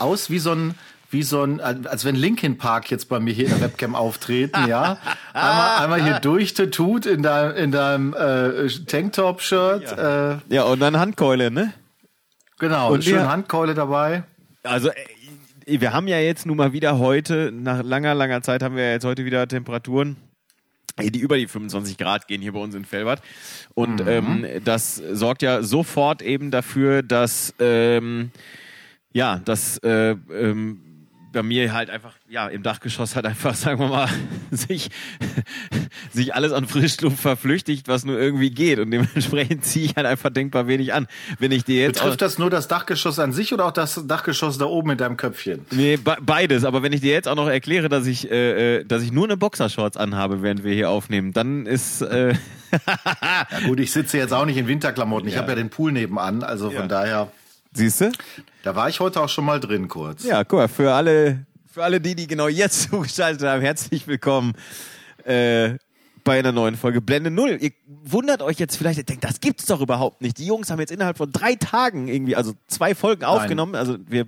sieht aus wie so ein wie so ein, als wenn Linkin Park jetzt bei mir hier in der Webcam auftreten, ja. Einmal, einmal hier durchtetut in deinem, in deinem äh, Tanktop-Shirt. Ja. Äh, ja, und dann Handkeule, ne? Genau, und schön Handkeule dabei. Also äh, wir haben ja jetzt nun mal wieder heute, nach langer, langer Zeit haben wir ja jetzt heute wieder Temperaturen die über die 25 Grad gehen hier bei uns in Felbert. Und mhm. ähm, das sorgt ja sofort eben dafür, dass ähm, ja, dass äh, ähm, bei mir halt einfach, ja, im Dachgeschoss hat einfach, sagen wir mal, sich, sich alles an Frischluft verflüchtigt, was nur irgendwie geht. Und dementsprechend ziehe ich halt einfach denkbar wenig an. Wenn ich dir jetzt. Betrifft das nur das Dachgeschoss an sich oder auch das Dachgeschoss da oben in deinem Köpfchen? Nee, be beides. Aber wenn ich dir jetzt auch noch erkläre, dass ich, äh, äh dass ich nur eine Boxershorts anhabe, während wir hier aufnehmen, dann ist. Äh ja gut, ich sitze jetzt auch nicht in Winterklamotten. Ich ja. habe ja den Pool nebenan, also von ja. daher. Siehst du? Da war ich heute auch schon mal drin kurz. Ja, guck mal, für alle, für alle die, die genau jetzt zugeschaltet haben, herzlich willkommen äh, bei einer neuen Folge Blende Null. Ihr wundert euch jetzt vielleicht, ihr denkt, das gibt's doch überhaupt nicht. Die Jungs haben jetzt innerhalb von drei Tagen irgendwie, also zwei Folgen Nein. aufgenommen. Also wir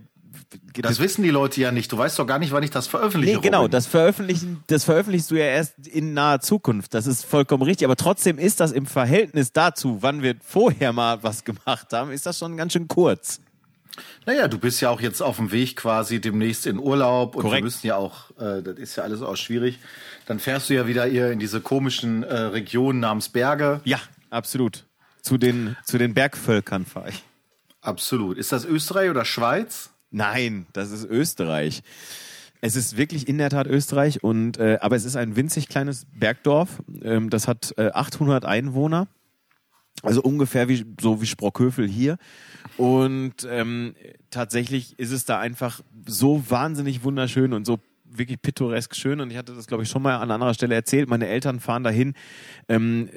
das, wissen die Leute ja nicht. Du weißt doch gar nicht, wann ich das veröffentliche. Nee, genau, das veröffentlichen, das veröffentlichst du ja erst in naher Zukunft. Das ist vollkommen richtig. Aber trotzdem ist das im Verhältnis dazu, wann wir vorher mal was gemacht haben, ist das schon ganz schön kurz. Naja, du bist ja auch jetzt auf dem Weg quasi demnächst in Urlaub und Korrekt. wir müssen ja auch, äh, das ist ja alles auch schwierig. Dann fährst du ja wieder hier in diese komischen äh, Regionen namens Berge. Ja, absolut. Zu den, zu den Bergvölkern fahre ich. Absolut. Ist das Österreich oder Schweiz? Nein, das ist Österreich. Es ist wirklich in der Tat Österreich und äh, aber es ist ein winzig kleines Bergdorf. Ähm, das hat äh, 800 Einwohner, also ungefähr wie so wie Sprockhövel hier. Und ähm, tatsächlich ist es da einfach so wahnsinnig wunderschön und so wirklich pittoresk schön und ich hatte das, glaube ich, schon mal an anderer Stelle erzählt. Meine Eltern fahren dahin, ähm,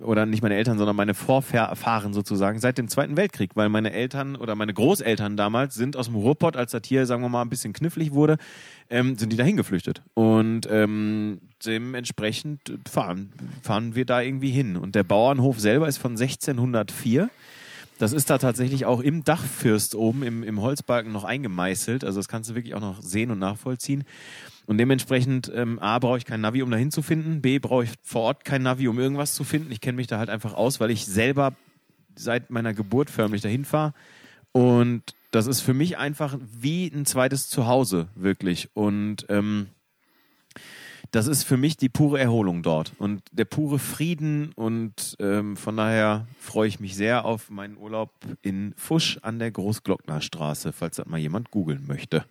oder nicht meine Eltern, sondern meine Vorfahren sozusagen seit dem Zweiten Weltkrieg, weil meine Eltern oder meine Großeltern damals sind aus dem Ruhrpott, als das hier, sagen wir mal, ein bisschen knifflig wurde, ähm, sind die dahin geflüchtet. Und ähm, dementsprechend fahren, fahren wir da irgendwie hin. Und der Bauernhof selber ist von 1604. Das ist da tatsächlich auch im Dachfürst oben, im, im Holzbalken noch eingemeißelt. Also das kannst du wirklich auch noch sehen und nachvollziehen. Und dementsprechend, ähm, A, brauche ich kein Navi, um dahin zu finden. B, brauche ich vor Ort kein Navi, um irgendwas zu finden. Ich kenne mich da halt einfach aus, weil ich selber seit meiner Geburt förmlich dahin fahre. Und das ist für mich einfach wie ein zweites Zuhause, wirklich. Und ähm, das ist für mich die pure Erholung dort und der pure Frieden und ähm, von daher freue ich mich sehr auf meinen Urlaub in Fusch an der Großglocknerstraße, falls das mal jemand googeln möchte.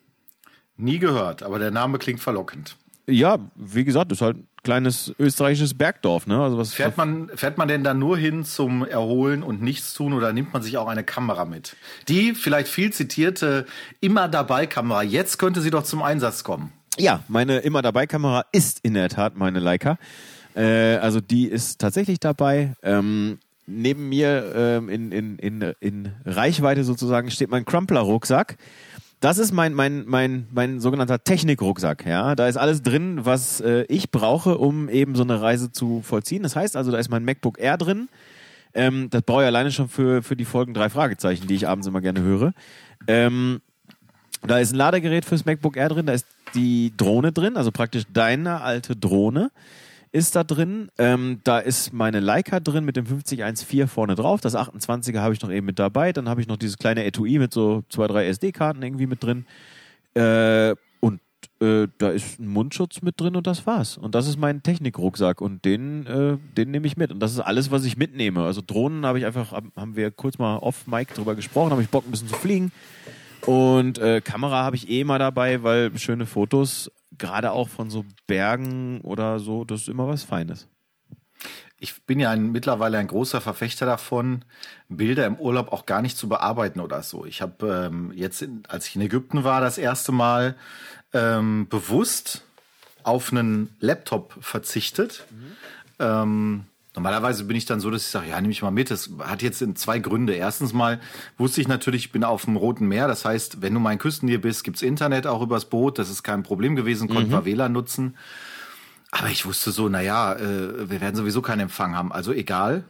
Nie gehört, aber der Name klingt verlockend. Ja, wie gesagt, das ist halt ein kleines österreichisches Bergdorf. Ne? Also was fährt, man, fährt man denn da nur hin zum Erholen und nichts tun oder nimmt man sich auch eine Kamera mit? Die vielleicht viel zitierte immer dabei Kamera. Jetzt könnte sie doch zum Einsatz kommen. Ja, meine immer dabei Kamera ist in der Tat meine Leica. Äh, also die ist tatsächlich dabei. Ähm, neben mir ähm, in, in, in, in Reichweite sozusagen steht mein Crumpler-Rucksack. Das ist mein, mein, mein, mein sogenannter Technik-Rucksack. Ja? Da ist alles drin, was äh, ich brauche, um eben so eine Reise zu vollziehen. Das heißt also, da ist mein MacBook Air drin. Ähm, das brauche ich alleine schon für, für die Folgen drei Fragezeichen, die ich abends immer gerne höre. Ähm, da ist ein Ladegerät fürs MacBook Air drin, da ist die Drohne drin, also praktisch deine alte Drohne ist da drin. Ähm, da ist meine Leica drin mit dem 5014 vorne drauf. Das 28er habe ich noch eben mit dabei. Dann habe ich noch dieses kleine Etui mit so zwei, drei SD-Karten irgendwie mit drin. Äh, und äh, da ist ein Mundschutz mit drin und das war's. Und das ist mein Technikrucksack und den, äh, den nehme ich mit. Und das ist alles, was ich mitnehme. Also Drohnen habe ich einfach, haben wir kurz mal off-Mic drüber gesprochen, habe ich Bock ein bisschen zu fliegen. Und äh, Kamera habe ich eh immer dabei, weil schöne Fotos, gerade auch von so Bergen oder so, das ist immer was Feines. Ich bin ja ein, mittlerweile ein großer Verfechter davon, Bilder im Urlaub auch gar nicht zu bearbeiten oder so. Ich habe ähm, jetzt, in, als ich in Ägypten war, das erste Mal ähm, bewusst auf einen Laptop verzichtet. Mhm. Ähm, Normalerweise bin ich dann so, dass ich sage, ja, nehme ich mal mit. Das hat jetzt zwei Gründe. Erstens mal wusste ich natürlich, ich bin auf dem Roten Meer. Das heißt, wenn du mal in Küstennähe bist, gibt's Internet auch übers Boot. Das ist kein Problem gewesen, konnten mhm. wir WLAN nutzen. Aber ich wusste so, naja, äh, wir werden sowieso keinen Empfang haben. Also egal.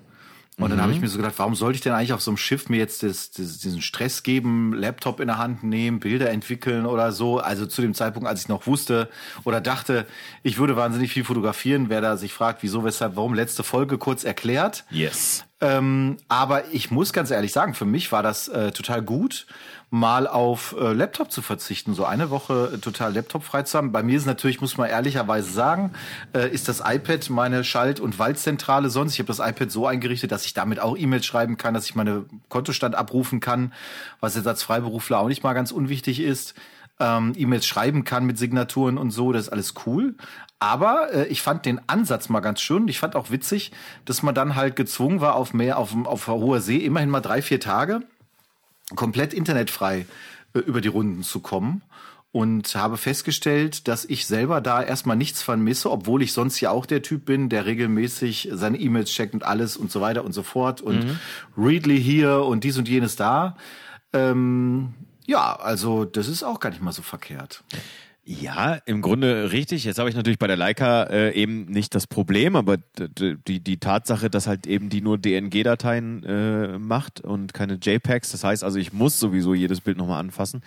Und dann habe ich mir so gedacht, warum sollte ich denn eigentlich auf so einem Schiff mir jetzt das, das, diesen Stress geben, Laptop in der Hand nehmen, Bilder entwickeln oder so? Also zu dem Zeitpunkt, als ich noch wusste oder dachte, ich würde wahnsinnig viel fotografieren, wer da sich fragt, wieso, weshalb, warum, letzte Folge kurz erklärt. Yes. Ähm, aber ich muss ganz ehrlich sagen, für mich war das äh, total gut, mal auf äh, Laptop zu verzichten, so eine Woche äh, total Laptop frei zu haben. Bei mir ist natürlich, muss man ehrlicherweise sagen, äh, ist das iPad meine Schalt- und Waldzentrale sonst. Ich habe das iPad so eingerichtet, dass ich damit auch E-Mails schreiben kann, dass ich meine Kontostand abrufen kann, was jetzt als Freiberufler auch nicht mal ganz unwichtig ist. Ähm, E-Mails schreiben kann mit Signaturen und so, das ist alles cool. Aber äh, ich fand den Ansatz mal ganz schön. Ich fand auch witzig, dass man dann halt gezwungen war, auf mehr, auf, auf hoher See, immerhin mal drei, vier Tage komplett internetfrei äh, über die Runden zu kommen und habe festgestellt, dass ich selber da erstmal nichts vermisse, obwohl ich sonst ja auch der Typ bin, der regelmäßig seine E-Mails checkt und alles und so weiter und so fort und mhm. Readly hier und dies und jenes da. Ähm, ja, also das ist auch gar nicht mal so verkehrt. Ja, im Grunde richtig. Jetzt habe ich natürlich bei der Leica äh, eben nicht das Problem, aber die, die Tatsache, dass halt eben die nur DNG-Dateien äh, macht und keine JPEGs, das heißt also, ich muss sowieso jedes Bild nochmal anfassen.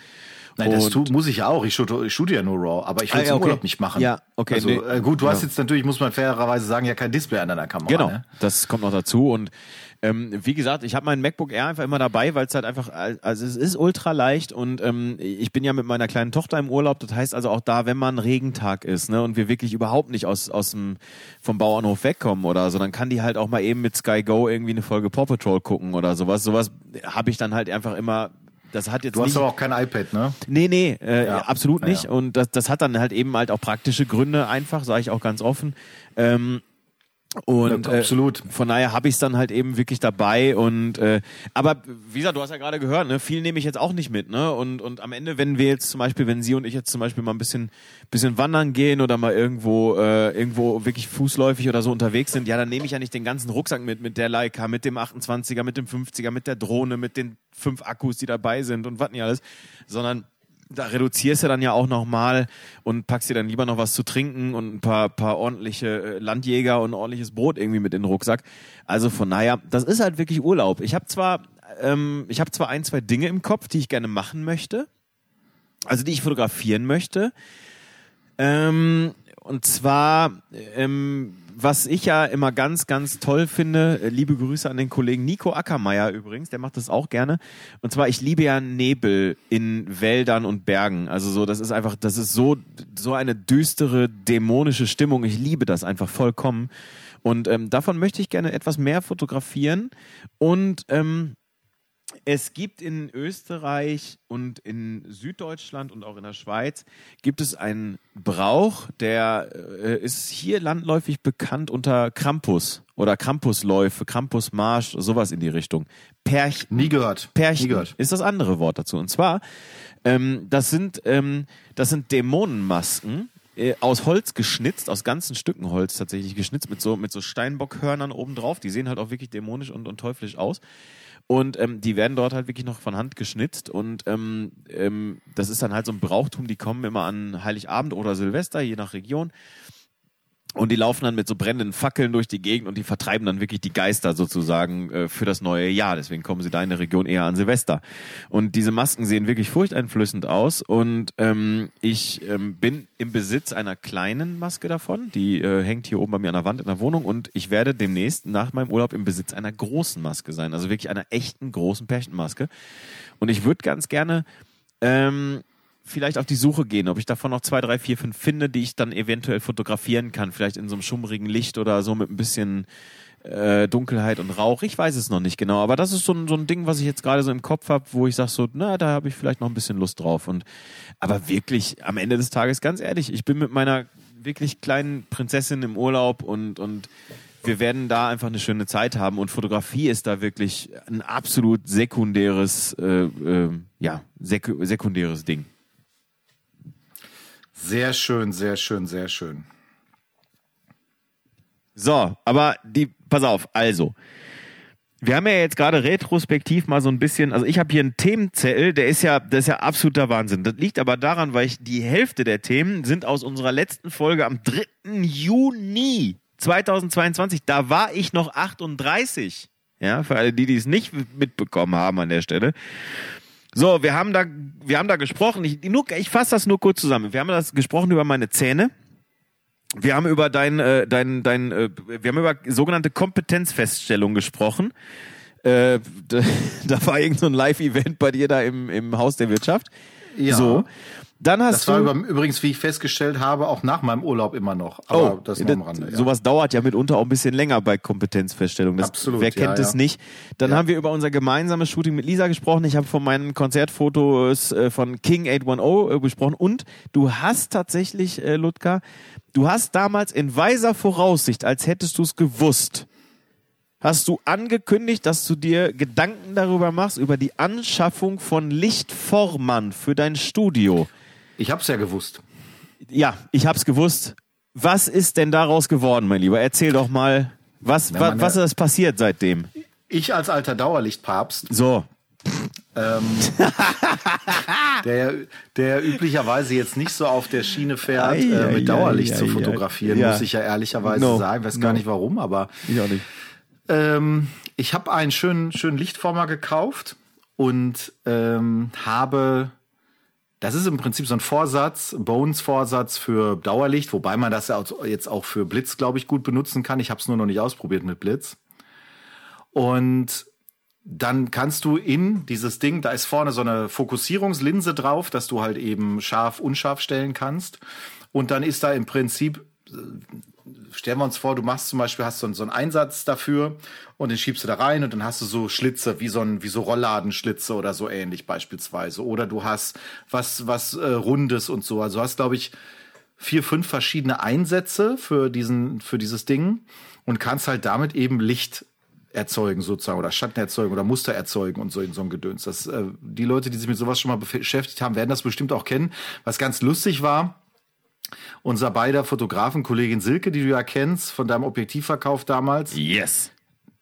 Nein, das tu, muss ich ja auch. Ich shoote, ich shoote ja nur RAW, aber ich will es ah, ja, okay. Urlaub nicht machen. Ja, okay. Also, nee, äh, gut, du ja. hast jetzt natürlich, muss man fairerweise sagen, ja kein Display an deiner Kamera. Genau, ne? das kommt noch dazu und ähm, wie gesagt, ich habe mein MacBook Air einfach immer dabei, weil es halt einfach, also es ist ultra leicht und ähm, ich bin ja mit meiner kleinen Tochter im Urlaub. Das heißt also auch da, wenn man Regentag ist ne, und wir wirklich überhaupt nicht aus, aus dem, vom Bauernhof wegkommen oder so, dann kann die halt auch mal eben mit Sky Go irgendwie eine Folge Paw Patrol gucken oder sowas. Sowas habe ich dann halt einfach immer das hat jetzt du hast nicht, aber auch kein iPad, ne? Nee, nee, äh, ja. absolut nicht. Ja. Und das, das hat dann halt eben halt auch praktische Gründe einfach, sage ich auch ganz offen. Ähm, und ja, absolut. Äh, von daher habe ich es dann halt eben wirklich dabei und äh, aber wie gesagt, du hast ja gerade gehört, ne, viel nehme ich jetzt auch nicht mit, ne? Und und am Ende, wenn wir jetzt zum Beispiel, wenn sie und ich jetzt zum Beispiel mal ein bisschen bisschen wandern gehen oder mal irgendwo äh, irgendwo wirklich fußläufig oder so unterwegs sind, ja, dann nehme ich ja nicht den ganzen Rucksack mit mit der Leica, mit dem 28er, mit dem 50er, mit der Drohne, mit den fünf Akkus, die dabei sind und was nicht alles, sondern da reduzierst du dann ja auch nochmal und packst dir dann lieber noch was zu trinken und ein paar, paar ordentliche äh, Landjäger und ordentliches Brot irgendwie mit in den Rucksack. Also von naja, das ist halt wirklich Urlaub. Ich habe zwar, ähm, ich habe zwar ein, zwei Dinge im Kopf, die ich gerne machen möchte, also die ich fotografieren möchte. Ähm, und zwar ähm, was ich ja immer ganz, ganz toll finde, äh, liebe Grüße an den Kollegen Nico Ackermeier übrigens, der macht das auch gerne. Und zwar, ich liebe ja Nebel in Wäldern und Bergen. Also so, das ist einfach, das ist so, so eine düstere, dämonische Stimmung. Ich liebe das einfach vollkommen. Und ähm, davon möchte ich gerne etwas mehr fotografieren. Und ähm, es gibt in Österreich und in Süddeutschland und auch in der Schweiz gibt es einen Brauch, der äh, ist hier landläufig bekannt unter Krampus oder Krampusläufe, Krampusmarsch, sowas in die Richtung. Perch Nie gehört. Perchen Nie gehört. ist das andere Wort dazu. Und zwar, ähm, das sind ähm, das sind Dämonenmasken, äh, aus Holz geschnitzt, aus ganzen Stücken Holz tatsächlich geschnitzt, mit so, mit so Steinbockhörnern oben drauf. Die sehen halt auch wirklich dämonisch und, und teuflisch aus. Und ähm, die werden dort halt wirklich noch von Hand geschnitzt. Und ähm, ähm, das ist dann halt so ein Brauchtum, die kommen immer an Heiligabend oder Silvester, je nach Region. Und die laufen dann mit so brennenden Fackeln durch die Gegend und die vertreiben dann wirklich die Geister sozusagen äh, für das neue Jahr. Deswegen kommen sie da in der Region eher an Silvester. Und diese Masken sehen wirklich furchteinflößend aus. Und ähm, ich ähm, bin im Besitz einer kleinen Maske davon. Die äh, hängt hier oben bei mir an der Wand in der Wohnung. Und ich werde demnächst nach meinem Urlaub im Besitz einer großen Maske sein. Also wirklich einer echten großen Pärchenmaske. Und ich würde ganz gerne ähm, vielleicht auf die Suche gehen, ob ich davon noch zwei, drei, vier, fünf finde, die ich dann eventuell fotografieren kann. Vielleicht in so einem schummrigen Licht oder so mit ein bisschen äh, Dunkelheit und Rauch. Ich weiß es noch nicht genau, aber das ist so ein, so ein Ding, was ich jetzt gerade so im Kopf habe, wo ich sage so, na, da habe ich vielleicht noch ein bisschen Lust drauf. Und aber wirklich am Ende des Tages, ganz ehrlich, ich bin mit meiner wirklich kleinen Prinzessin im Urlaub und und wir werden da einfach eine schöne Zeit haben und Fotografie ist da wirklich ein absolut sekundäres, äh, äh, ja, sek sekundäres Ding. Sehr schön, sehr schön, sehr schön. So, aber die, pass auf, also. Wir haben ja jetzt gerade retrospektiv mal so ein bisschen, also ich habe hier einen Themenzettel, der ist ja, das ist ja absoluter Wahnsinn. Das liegt aber daran, weil ich die Hälfte der Themen sind aus unserer letzten Folge am 3. Juni 2022. Da war ich noch 38. Ja, für alle die, die es nicht mitbekommen haben an der Stelle. So, wir haben da, wir haben da gesprochen. Ich, ich fasse das nur kurz zusammen. Wir haben das gesprochen über meine Zähne. Wir haben über dein, äh, dein, dein, äh, wir haben über sogenannte Kompetenzfeststellung gesprochen. Äh, da, da war irgendein so Live-Event bei dir da im, im Haus der Wirtschaft. Ja. So. Dann hast das war du, über, übrigens, wie ich festgestellt habe, auch nach meinem Urlaub immer noch. Aber oh, das nur am Rande. Ja. Sowas dauert ja mitunter auch ein bisschen länger bei Kompetenzfeststellung. Das, Absolut, Wer kennt ja, es ja. nicht? Dann haben wir über unser gemeinsames Shooting mit Lisa gesprochen. Ich habe von meinen Konzertfotos äh, von King 810 äh, besprochen. Und du hast tatsächlich, äh, Ludger, du hast damals in weiser Voraussicht, als hättest du es gewusst, hast du angekündigt, dass du dir Gedanken darüber machst, über die Anschaffung von Lichtformern für dein Studio. Ich hab's ja gewusst. Ja, ich hab's gewusst. Was ist denn daraus geworden, mein Lieber? Erzähl doch mal, was, Na, wa, was ist passiert seitdem? Ich als alter Dauerlichtpapst, So, ähm, der, der üblicherweise jetzt nicht so auf der Schiene fährt, Ei, äh, ei, mit Dauerlicht ei, zu ei, fotografieren, muss ich ja ehrlicherweise No, sagen. Weiß no. gar nicht warum, aber ich auch nicht. Ähm, ich habe einen schönen, schönen Lichtformer gekauft und ähm, habe, das ist im Prinzip so ein Vorsatz, Bones-Vorsatz für Dauerlicht, wobei man das ja jetzt auch für Blitz, glaube ich, gut benutzen kann. Ich habe es nur noch nicht ausprobiert mit Blitz. Und dann kannst du in dieses Ding, da ist vorne so eine Fokussierungslinse drauf, dass du halt eben scharf, unscharf stellen kannst. Und dann ist da im Prinzip stellen wir uns vor, du machst zum Beispiel, hast so einen, so einen Einsatz dafür und den schiebst du da rein und dann hast du so Schlitze, wie so ein, wie so Rollladenschlitze oder so ähnlich beispielsweise. Oder du hast was, was äh, Rundes und so. Also hast, glaube ich, vier, fünf verschiedene Einsätze für diesen, für dieses Ding und kannst halt damit eben Licht erzeugen sozusagen oder Schatten erzeugen oder Muster erzeugen und so in so ein Gedöns. Das, äh, die Leute, die sich mit sowas schon mal beschäftigt haben, werden das bestimmt auch kennen. Was ganz lustig war, unser beider Fotografenkollegin Silke, die du ja kennst, von deinem Objektivverkauf damals, Yes.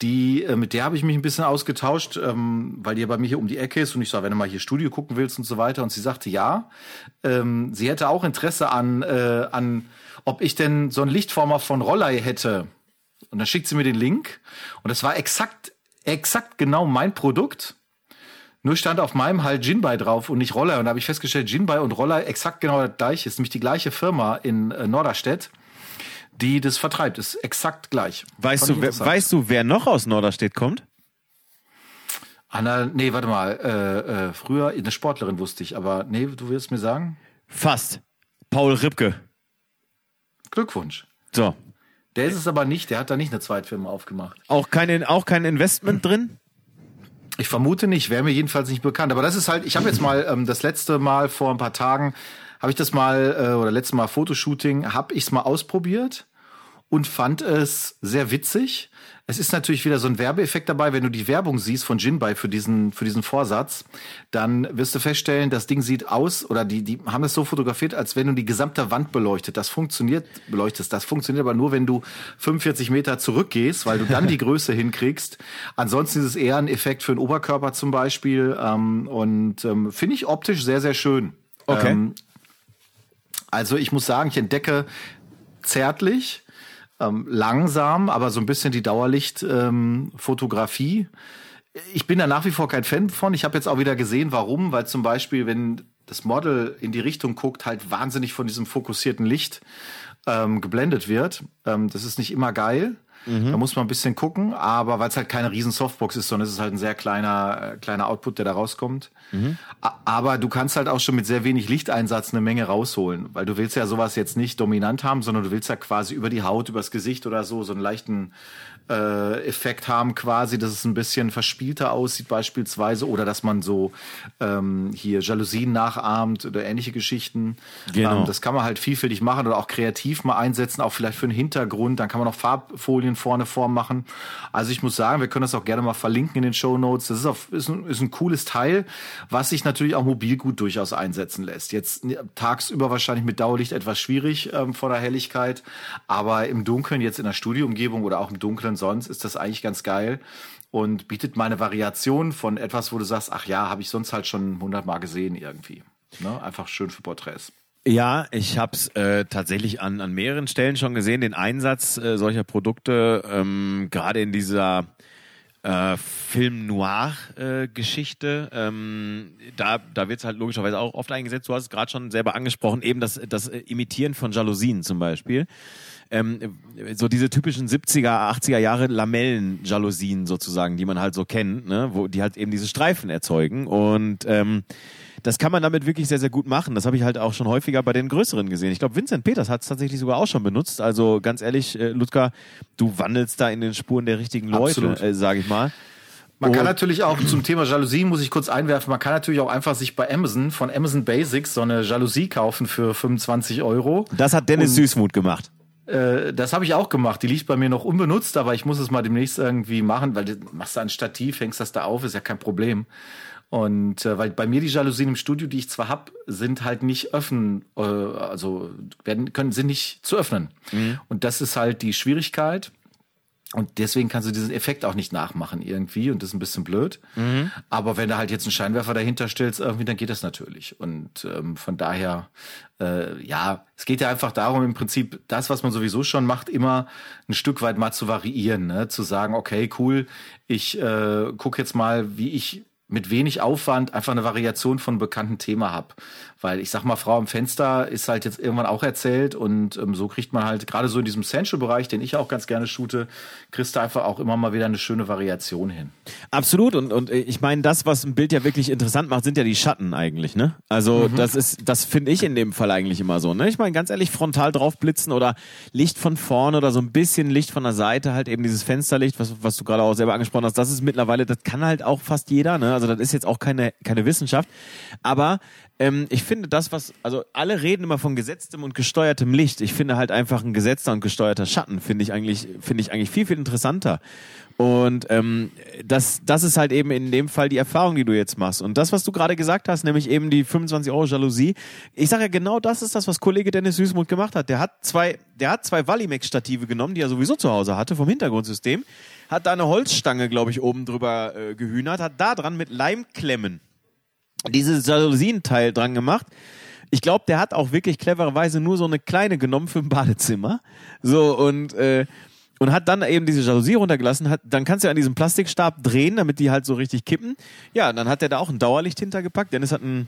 die, äh, mit der habe ich mich ein bisschen ausgetauscht, ähm, weil die ja bei mir hier um die Ecke ist und ich sag, wenn du mal hier Studio gucken willst und so weiter. Und sie sagte ja. Ähm, sie hätte auch Interesse an, äh, an, ob ich denn so einen Lichtformer von Rollei hätte. Und dann schickt sie mir den Link. Und das war exakt, exakt genau mein Produkt. Nur stand auf meinem halt Jinbei drauf und nicht Roller. Und da habe ich festgestellt, Jinbei und Roller exakt genau das gleiche. Ist nämlich die gleiche Firma in äh, Norderstedt, die das vertreibt. Ist exakt gleich. Weißt du, wer, weißt du, wer noch aus Norderstedt kommt? Anna, nee, warte mal. Äh, äh, früher eine Sportlerin wusste ich, aber nee, du willst mir sagen? Fast. Paul Ripke. Glückwunsch. So. Der ist es aber nicht, der hat da nicht eine Zweitfirma aufgemacht. Auch kein, auch kein Investment drin? Ich vermute nicht, wäre mir jedenfalls nicht bekannt. Aber das ist halt, ich habe jetzt mal ähm, das letzte Mal vor ein paar Tagen, habe ich das mal, äh, oder letztes Mal Fotoshooting, habe ich es mal ausprobiert und fand es sehr witzig. Es ist natürlich wieder so ein Werbeeffekt dabei, wenn du die Werbung siehst von Jinbei für diesen, für diesen Vorsatz, dann wirst du feststellen, das Ding sieht aus, oder die, die haben es so fotografiert, als wenn du die gesamte Wand beleuchtet. Das funktioniert, beleuchtest. Das funktioniert aber nur, wenn du 45 Meter zurückgehst, weil du dann die Größe hinkriegst. Ansonsten ist es eher ein Effekt für den Oberkörper zum Beispiel. Ähm, und ähm, finde ich optisch sehr, sehr schön. Okay. Ähm, also ich muss sagen, ich entdecke zärtlich, ähm, langsam, aber so ein bisschen die Dauerlicht-Fotografie. ich bin da nach wie vor kein Fan von. Ich habe jetzt auch wieder gesehen, warum, weil zum Beispiel, wenn das Model in die Richtung guckt, halt wahnsinnig von diesem fokussierten Licht ähm, geblendet wird. Ähm, das ist nicht immer geil. Da muss man ein bisschen gucken, aber weil es halt keine riesen Softbox ist, sondern es ist halt ein sehr kleiner, äh, kleiner Output, der da rauskommt. A- Aber du kannst halt auch schon mit sehr wenig Lichteinsatz eine Menge rausholen, weil du willst ja sowas jetzt nicht dominant haben, sondern du willst ja quasi über die Haut, übers Gesicht oder so, so einen leichten äh, Effekt haben quasi, dass es ein bisschen verspielter aussieht beispielsweise oder dass man so ähm, hier Jalousien nachahmt oder ähnliche Geschichten. Genau. Ähm, das kann man halt vielfältig machen oder auch kreativ mal einsetzen, auch vielleicht für einen Hintergrund. Dann kann man noch Farbfolien vorne vormachen. Also ich muss sagen, wir können das auch gerne mal verlinken in den Show Notes. Das ist, auf, ist, ein, ist ein cooles Teil, was sich natürlich auch mobil gut durchaus einsetzen lässt. Jetzt tagsüber wahrscheinlich mit Dauerlicht etwas schwierig ähm, vor der Helligkeit, aber im Dunkeln jetzt in der Studioumgebung oder auch im Sonst ist das eigentlich ganz geil und bietet mal eine Variation von etwas, wo du sagst, ach ja, habe ich sonst halt schon hundertmal gesehen irgendwie. Ne? Einfach schön für Porträts. Ja, ich habe es äh, tatsächlich an, an mehreren Stellen schon gesehen, den Einsatz äh, solcher Produkte, ähm, gerade in dieser äh, Film-Noir-Geschichte. Äh, ähm, da da wird es halt logischerweise auch oft eingesetzt. Du hast es gerade schon selber angesprochen, eben das, das Imitieren von Jalousien zum Beispiel. Ähm, so diese typischen 70er, 80er Jahre Lamellen-Jalousien sozusagen, die man halt so kennt, ne? wo die halt eben diese Streifen erzeugen. Und ähm, das kann man damit wirklich sehr, sehr gut machen. Das habe ich halt auch schon häufiger bei den größeren gesehen. Ich glaube, Vincent Peters hat es tatsächlich sogar auch schon benutzt. Also ganz ehrlich, äh, Ludger, du wandelst da in den Spuren der richtigen Leute, äh, sage ich mal. Man kann natürlich auch zum Thema Jalousie, muss ich kurz einwerfen, man kann natürlich auch einfach sich bei Amazon von Amazon Basics so eine Jalousie kaufen für 25 Euro. Das hat Dennis Und Süßmuth gemacht. Äh, das habe ich auch gemacht. Die liegt bei mir noch unbenutzt, aber ich muss es mal demnächst irgendwie machen, weil du machst da ein Stativ, hängst das da auf, ist ja kein Problem. Und äh, weil bei mir die Jalousien im Studio, die ich zwar hab, sind halt nicht öffnen, äh, also werden können sind nicht zu öffnen. Mhm. Und das ist halt die Schwierigkeit. Und deswegen kannst du diesen Effekt auch nicht nachmachen irgendwie und das ist ein bisschen blöd. Mhm. Aber wenn du halt jetzt einen Scheinwerfer dahinter stellst, irgendwie, dann geht das natürlich. Und ähm, von daher, äh, ja, es geht ja einfach darum, im Prinzip das, was man sowieso schon macht, immer ein Stück weit mal zu variieren, ne? zu sagen, okay, cool, ich äh, gucke jetzt mal, wie ich mit wenig Aufwand einfach eine Variation von bekannten Thema habe. Weil ich sag mal, Frau am Fenster ist halt jetzt irgendwann auch erzählt und ähm, so kriegt man halt gerade so in diesem Essential-Bereich, den ich auch ganz gerne shoote, kriegst du einfach auch immer mal wieder eine schöne Variation hin. Absolut und, und äh, ich meine, das, was ein Bild ja wirklich interessant macht, sind ja die Schatten eigentlich, ne? Also mhm. das ist, das finde ich in dem Fall eigentlich immer so, ne? Ich meine, ganz ehrlich, frontal drauf blitzen oder Licht von vorne oder so ein bisschen Licht von der Seite, halt eben dieses Fensterlicht, was, was du gerade auch selber angesprochen hast, das ist mittlerweile, das kann halt auch fast jeder, ne? Also das ist jetzt auch keine, keine Wissenschaft. Aber ähm, ich finde das, was, also alle reden immer von gesetztem und gesteuertem Licht. Ich finde halt einfach ein gesetzter und gesteuerter Schatten finde ich eigentlich, finde ich eigentlich viel, viel interessanter. Und ähm, das, das ist halt eben in dem Fall die Erfahrung, die du jetzt machst. Und das, was du gerade gesagt hast, nämlich eben die 25 Euro Jalousie, ich sage ja genau das ist das, was Kollege Dennis Süßmuth gemacht hat. Der hat zwei, der hat zwei Valimex-Stative genommen, die er sowieso zu Hause hatte, vom Hintergrundsystem, hat da eine Holzstange, glaube ich, oben drüber äh, gehühnert, hat da dran mit Leimklemmen dieses Jalousienteil dran gemacht. Ich glaube, der hat auch wirklich clevererweise nur so eine kleine genommen für ein Badezimmer. So und äh, und hat dann eben diese Jalousie runtergelassen, hat, dann kannst du an diesem Plastikstab drehen, damit die halt so richtig kippen. Ja, dann hat er da auch ein Dauerlicht hintergepackt, denn es hat ein,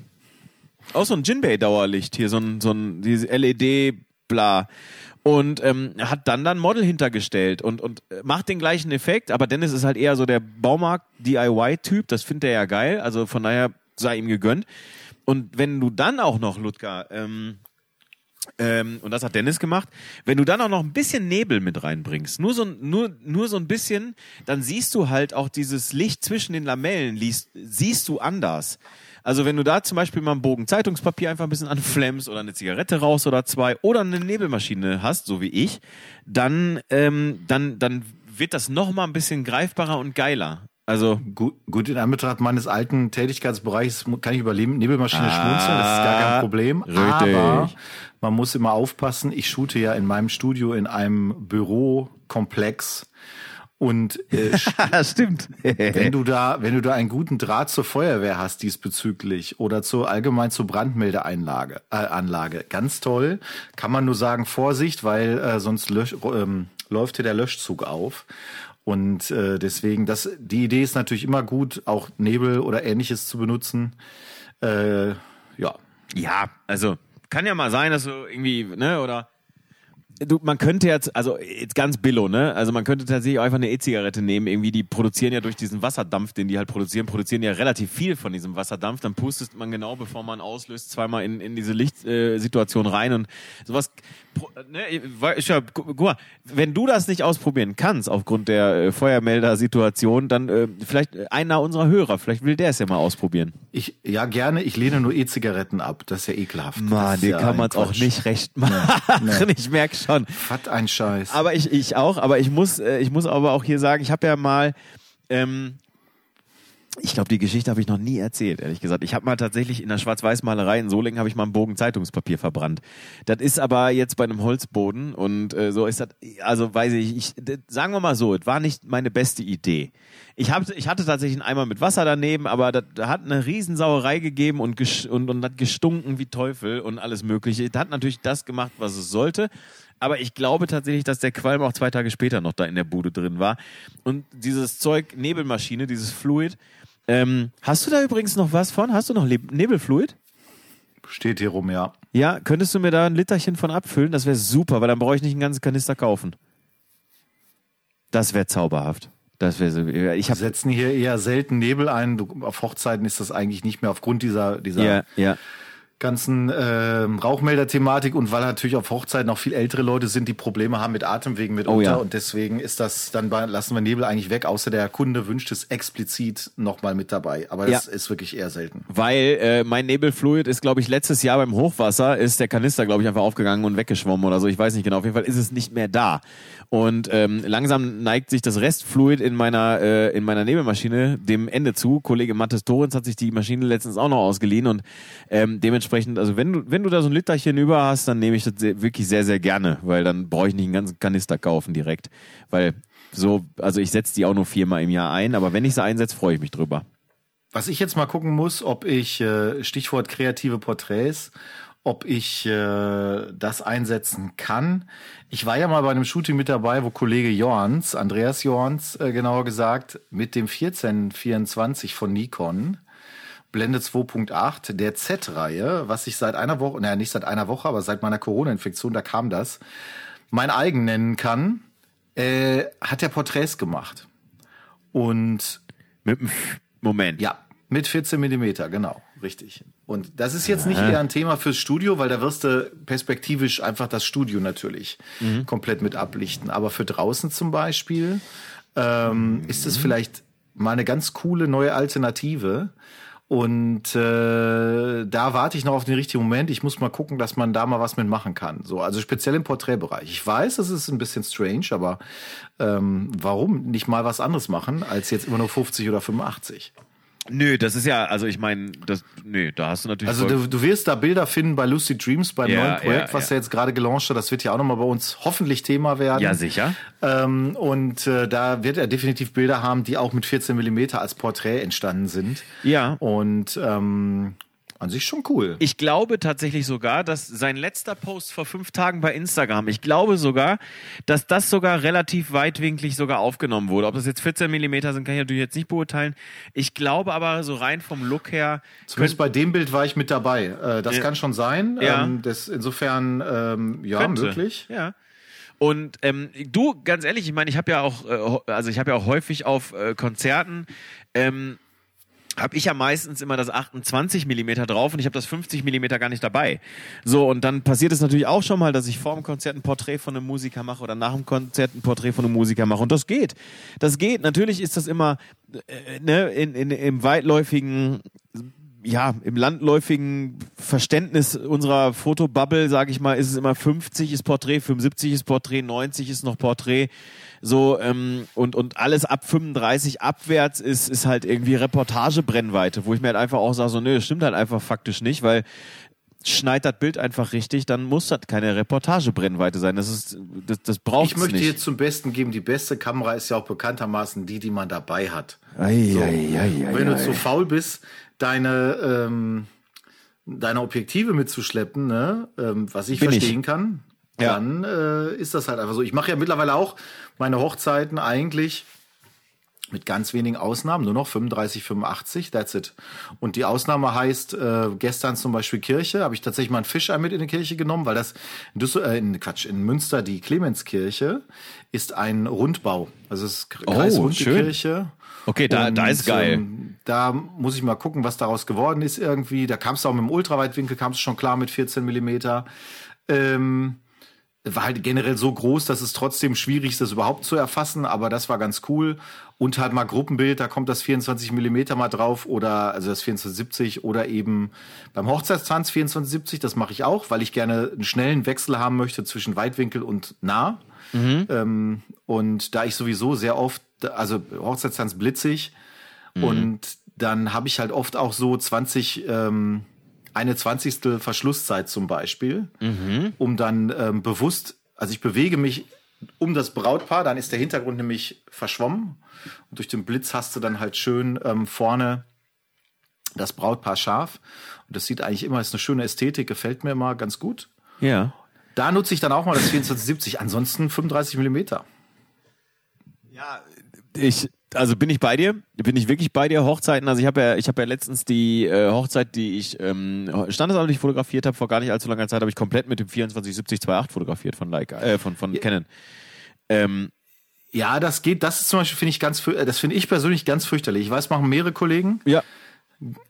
auch so ein Jinbei Dauerlicht hier, so ein, so ein, diese LED, bla. Und ähm, hat dann dann Model hintergestellt und, und macht den gleichen Effekt, aber Dennis ist halt eher so der Baumarkt-DIY-Typ, das findet er ja geil, also von daher sei ihm gegönnt. Und wenn du dann auch noch, Ludger, ähm, ähm, und das hat Dennis gemacht. Wenn du dann auch noch ein bisschen Nebel mit reinbringst, nur so, nur, nur so ein bisschen, dann siehst du halt auch dieses Licht zwischen den Lamellen, liest, siehst du anders. Also wenn du da zum Beispiel mal einen Bogen Zeitungspapier einfach ein bisschen anflammst oder eine Zigarette raus oder zwei oder eine Nebelmaschine hast, so wie ich, dann, ähm, dann, dann wird das noch mal ein bisschen greifbarer und geiler. Also gut, gut in Anbetracht meines alten Tätigkeitsbereichs kann ich über Nebelmaschine ah, schmunzeln, das ist gar kein Problem. Richtig. Aber man muss immer aufpassen. Ich shoote ja in meinem Studio in einem Bürokomplex und äh, stimmt. wenn du da, wenn du da einen guten Draht zur Feuerwehr hast diesbezüglich oder zur allgemein zur Brandmeldeanlage, äh, Anlage, ganz toll. Kann man nur sagen Vorsicht, weil äh, sonst lösch, ähm, läuft hier der Löschzug auf. Und äh, deswegen, das, die Idee ist natürlich immer gut, auch Nebel oder ähnliches zu benutzen. Äh, ja. Ja, also kann ja mal sein, dass du irgendwie, ne, oder du, man könnte jetzt, also jetzt ganz billo, ne? Also man könnte tatsächlich einfach eine E-Zigarette nehmen. Irgendwie, die produzieren ja durch diesen Wasserdampf, den die halt produzieren, produzieren ja relativ viel von diesem Wasserdampf. Dann pustet man genau, bevor man auslöst, zweimal in, in diese Lichtsituation rein und sowas. Ne, guck mal, wenn du das nicht ausprobieren kannst aufgrund der äh, Feuermelder-Situation, dann äh, vielleicht einer unserer Hörer, vielleicht will der es ja mal ausprobieren. Ich, ja, gerne. Ich lehne nur E-Zigaretten ab. Das ist ja ekelhaft. Mann, dir ja kann man es auch nicht recht machen. Nee, nee. Ich merke schon. Fat ein Scheiß. Aber ich, ich auch, aber ich muss, äh, ich muss aber auch hier sagen, ich habe ja mal ähm, ich glaube, die Geschichte habe ich noch nie erzählt, ehrlich gesagt. Ich habe mal tatsächlich in der Schwarz-Weiß-Malerei in Solingen habe ich mal einen Bogen Zeitungspapier verbrannt. Das ist aber jetzt bei einem Holzboden und äh, so ist das, also weiß ich, ich sagen wir mal so, es war nicht meine beste Idee. Ich, hab, ich hatte tatsächlich einen Eimer mit Wasser daneben, aber das hat eine Riesensauerei gegeben und, und, und hat gestunken wie Teufel und alles mögliche. Das hat natürlich das gemacht, was es sollte. Aber ich glaube tatsächlich, dass der Qualm auch zwei Tage später noch da in der Bude drin war. Und dieses Zeug, Nebelmaschine, dieses Fluid, ähm, hast du da übrigens noch was von? Hast du noch Le Nebelfluid? Steht hier rum, ja. Ja, könntest du mir da ein Literchen von abfüllen? Das wäre super, weil dann brauche ich nicht einen ganzen Kanister kaufen. Das wäre zauberhaft. Das wäre so. Ich Wir setzen hier eher selten Nebel ein. Auf Hochzeiten ist das eigentlich nicht mehr aufgrund dieser, dieser ja, ja. Ganzen äh, Rauchmelder-Thematik und weil natürlich auf Hochzeiten auch viel ältere Leute sind, die Probleme haben mit Atemwegen mitunter Oh ja. und deswegen ist das dann bei, lassen wir Nebel eigentlich weg, außer der Kunde wünscht es explizit nochmal mit dabei. Aber das Ja. ist wirklich eher selten. Weil äh, mein Nebelfluid ist, glaube ich, letztes Jahr beim Hochwasser ist der Kanister, glaube ich, einfach aufgegangen und weggeschwommen oder so. Ich weiß nicht genau. Auf jeden Fall ist es nicht mehr da. Und ähm, langsam neigt sich das Restfluid in meiner äh, in meiner Nebelmaschine dem Ende zu. Kollege Mattes Torens hat sich die Maschine letztens auch noch ausgeliehen und ähm, dementsprechend, also wenn du wenn du da so ein Literchen über hast, dann nehme ich das sehr, wirklich sehr sehr gerne, weil dann brauche ich nicht einen ganzen Kanister kaufen direkt, weil so, also ich setze die auch nur viermal im Jahr ein, aber wenn ich sie einsetze, freue ich mich drüber. Was ich jetzt mal gucken muss, ob ich, äh, Stichwort kreative Porträts, ob ich äh, das einsetzen kann. Ich war ja mal bei einem Shooting mit dabei, wo Kollege Jorns, Andreas Jorns, äh, genauer gesagt, mit dem 1424 von Nikon, Blende 2.8, der Z-Reihe, was ich seit einer Woche, naja, nicht seit einer Woche, aber seit meiner Corona-Infektion, da kam das, mein eigen nennen kann, äh, hat er Porträts gemacht. Und Mit Moment. ja, mit 14 Millimeter, genau, richtig. Und das ist jetzt nicht eher ein Thema fürs Studio, weil da wirst du perspektivisch einfach das Studio natürlich komplett mit ablichten. Aber für draußen zum Beispiel ähm, ist es vielleicht mal eine ganz coole neue Alternative. Und äh, da warte ich noch auf den richtigen Moment. Ich muss mal gucken, dass man da mal was mitmachen kann. So, also speziell im Porträtbereich. Ich weiß, das ist ein bisschen strange, aber ähm, warum nicht mal was anderes machen als jetzt immer nur 50 oder 85? Nö, das ist ja, also ich meine, das, nö, da hast du natürlich. Also du, du wirst da Bilder finden bei Lucid Dreams, beim Ja, neuen Projekt, ja, was ja. ja jetzt gerade gelauncht hat. Das wird ja auch nochmal bei uns hoffentlich Thema werden. ja, sicher. Ähm, und äh, da wird er definitiv Bilder haben, die auch mit 14 Millimeter als Porträt entstanden sind. Ja. Und ähm, an sich schon cool. Ich glaube tatsächlich sogar, dass sein letzter Post vor fünf Tagen bei Instagram, ich glaube sogar, dass das sogar relativ weitwinklig sogar aufgenommen wurde. Ob das jetzt 14 Millimeter sind, kann ich natürlich jetzt nicht beurteilen. Ich glaube aber so rein vom Look her, Zumindest bei dem Bild war ich mit dabei. Äh, das Ja. kann schon sein. Ja. Ähm, das insofern ähm, ja könnte. möglich. Ja. Und ähm, du, ganz ehrlich, ich meine, ich habe ja auch, äh, also ich habe ja auch häufig auf äh, Konzerten, ähm, habe ich ja meistens immer das 28 Millimeter drauf und ich habe das 50 Millimeter gar nicht dabei. So, und dann passiert es natürlich auch schon mal, dass ich vor dem Konzert ein Porträt von einem Musiker mache oder nach dem Konzert ein Porträt von einem Musiker mache. Und das geht. Das geht. Natürlich ist das immer äh, ne, in, in, im weitläufigen ja, im landläufigen Verständnis unserer Fotobubble, sage ich mal, ist es immer 50 ist Porträt, 75 ist Porträt, 90 ist noch Porträt. So, ähm, und, und alles ab 35 abwärts ist, ist halt irgendwie Reportagebrennweite, wo ich mir halt einfach auch sage, so, nö, das stimmt halt einfach faktisch nicht, weil schneid das Bild einfach richtig, dann muss das keine Reportagebrennweite sein. Das ist, das, das braucht Ich möchte nicht. jetzt zum Besten geben, die beste Kamera ist ja auch bekanntermaßen die, die man dabei hat. Ei, So. ei, ei, wenn du zu faul bist, deine, ähm, deine Objektive mitzuschleppen, ne, ähm, was ich Bin ich. verstehen kann, Ja. dann äh, ist das halt einfach so. Ich mache ja mittlerweile auch meine Hochzeiten eigentlich mit ganz wenigen Ausnahmen, nur noch 35, 85, that's it. Und die Ausnahme heißt, äh, gestern zum Beispiel Kirche, habe ich tatsächlich mal ein Fischei mit in die Kirche genommen, weil das in, Düssel äh, in Quatsch, in Münster, die Clemenskirche, ist ein Rundbau. Also es ist Oh, kreisrunde schön. Kirche. Okay, da- da ist geil. Ähm, da muss ich mal gucken, was daraus geworden ist irgendwie. Da kam es auch mit dem Ultraweitwinkel, kam es schon klar mit 14 Millimeter. Ähm, war halt generell so groß, dass es trotzdem schwierig ist, das überhaupt zu erfassen, aber das war ganz cool. Und halt mal Gruppenbild, da kommt das 24 Millimeter mal drauf oder also das 2470 oder eben beim Hochzeitstanz 2470, das mache ich auch, weil ich gerne einen schnellen Wechsel haben möchte zwischen Weitwinkel und nah. Ähm, und da ich sowieso sehr oft, also Hochzeitstanz blitzig und dann habe ich halt oft auch so 20, ähm, eine zwanzigstel Verschlusszeit zum Beispiel, um dann ähm, bewusst, also ich bewege mich um das Brautpaar, dann ist der Hintergrund nämlich verschwommen und durch den Blitz hast du dann halt schön ähm, vorne das Brautpaar scharf und das sieht eigentlich immer, ist eine schöne Ästhetik, gefällt mir immer ganz gut. Ja. Da nutze ich dann auch mal das 2470. Ansonsten 35 Millimeter. Ja, ich, also bin ich bei dir? Bin ich wirklich bei dir? Hochzeiten, also ich habe ja, ich habe ja letztens die äh, Hochzeit, die ich ähm, standesamtlich fotografiert habe, vor gar nicht allzu langer Zeit, habe ich komplett mit dem 2470 2.8 fotografiert von Leica, äh, von von ja. Canon. Ähm, ja, das geht. Das ist zum Beispiel finde ich ganz, das finde ich persönlich ganz fürchterlich. Ich weiß, machen mehrere Kollegen. Ja.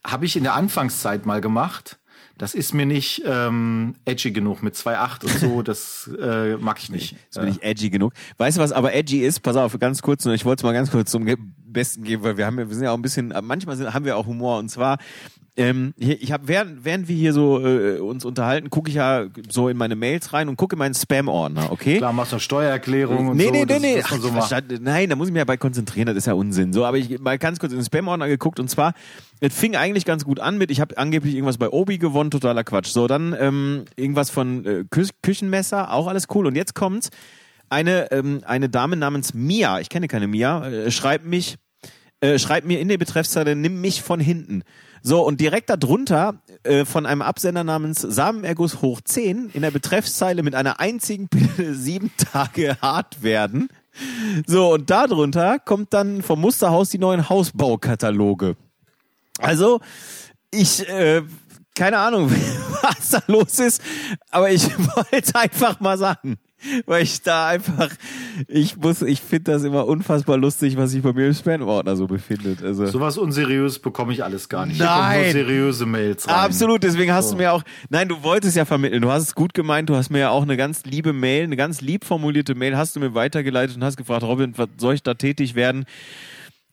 Habe ich in der Anfangszeit mal gemacht das ist mir nicht ähm, edgy genug mit 2,8 und so, das äh, mag ich nicht. Das ist mir nicht edgy genug. Weißt du, was aber edgy ist? Pass auf, ganz kurz, ich wollte es mal ganz kurz zum Besten geben, weil wir haben wir sind ja auch ein bisschen, manchmal sind, haben wir auch Humor und zwar ähm, ich habe während, während wir hier so äh, uns unterhalten, gucke ich ja so in meine Mails rein und gucke in meinen Spam-Ordner, okay? Klar, machst du eine Steuererklärung und nee, so. Nee, nee, nee, so Nein, da muss ich mich ja bei konzentrieren, das ist ja Unsinn. So, aber ich mal ganz kurz in den Spam-Ordner geguckt und zwar, es fing eigentlich ganz gut an mit, ich habe angeblich irgendwas bei Obi gewonnen, totaler Quatsch. So, dann ähm, irgendwas von äh, Kü Küchenmesser, auch alles cool. Und jetzt kommt's, eine, ähm, eine Dame namens Mia, ich kenne keine Mia, äh, schreibt mich, äh, schreibt mir in der Betreffszeile, nimm mich von hinten. So, und direkt darunter äh, von einem Absender namens Samenerguss hoch 10 in der Betreffszeile mit einer einzigen Pille sieben Tage hart werden. So, und darunter kommt dann vom Musterhaus die neuen Hausbaukataloge. Also, ich, äh, keine Ahnung, was da los ist, aber ich wollte einfach mal sagen weil ich da einfach, ich muss, ich finde das immer unfassbar lustig, was sich bei mir im Spam-Ordner so befindet. Also sowas unseriös bekomme ich alles gar nicht. Nein, nur seriöse Mails. Rein. Absolut. Deswegen hast so. du mir auch, nein, du wolltest ja vermitteln. Du hast es gut gemeint. Du hast mir ja auch eine ganz liebe Mail, eine ganz lieb formulierte Mail, hast du mir weitergeleitet und hast gefragt, Robin, was soll ich da tätig werden?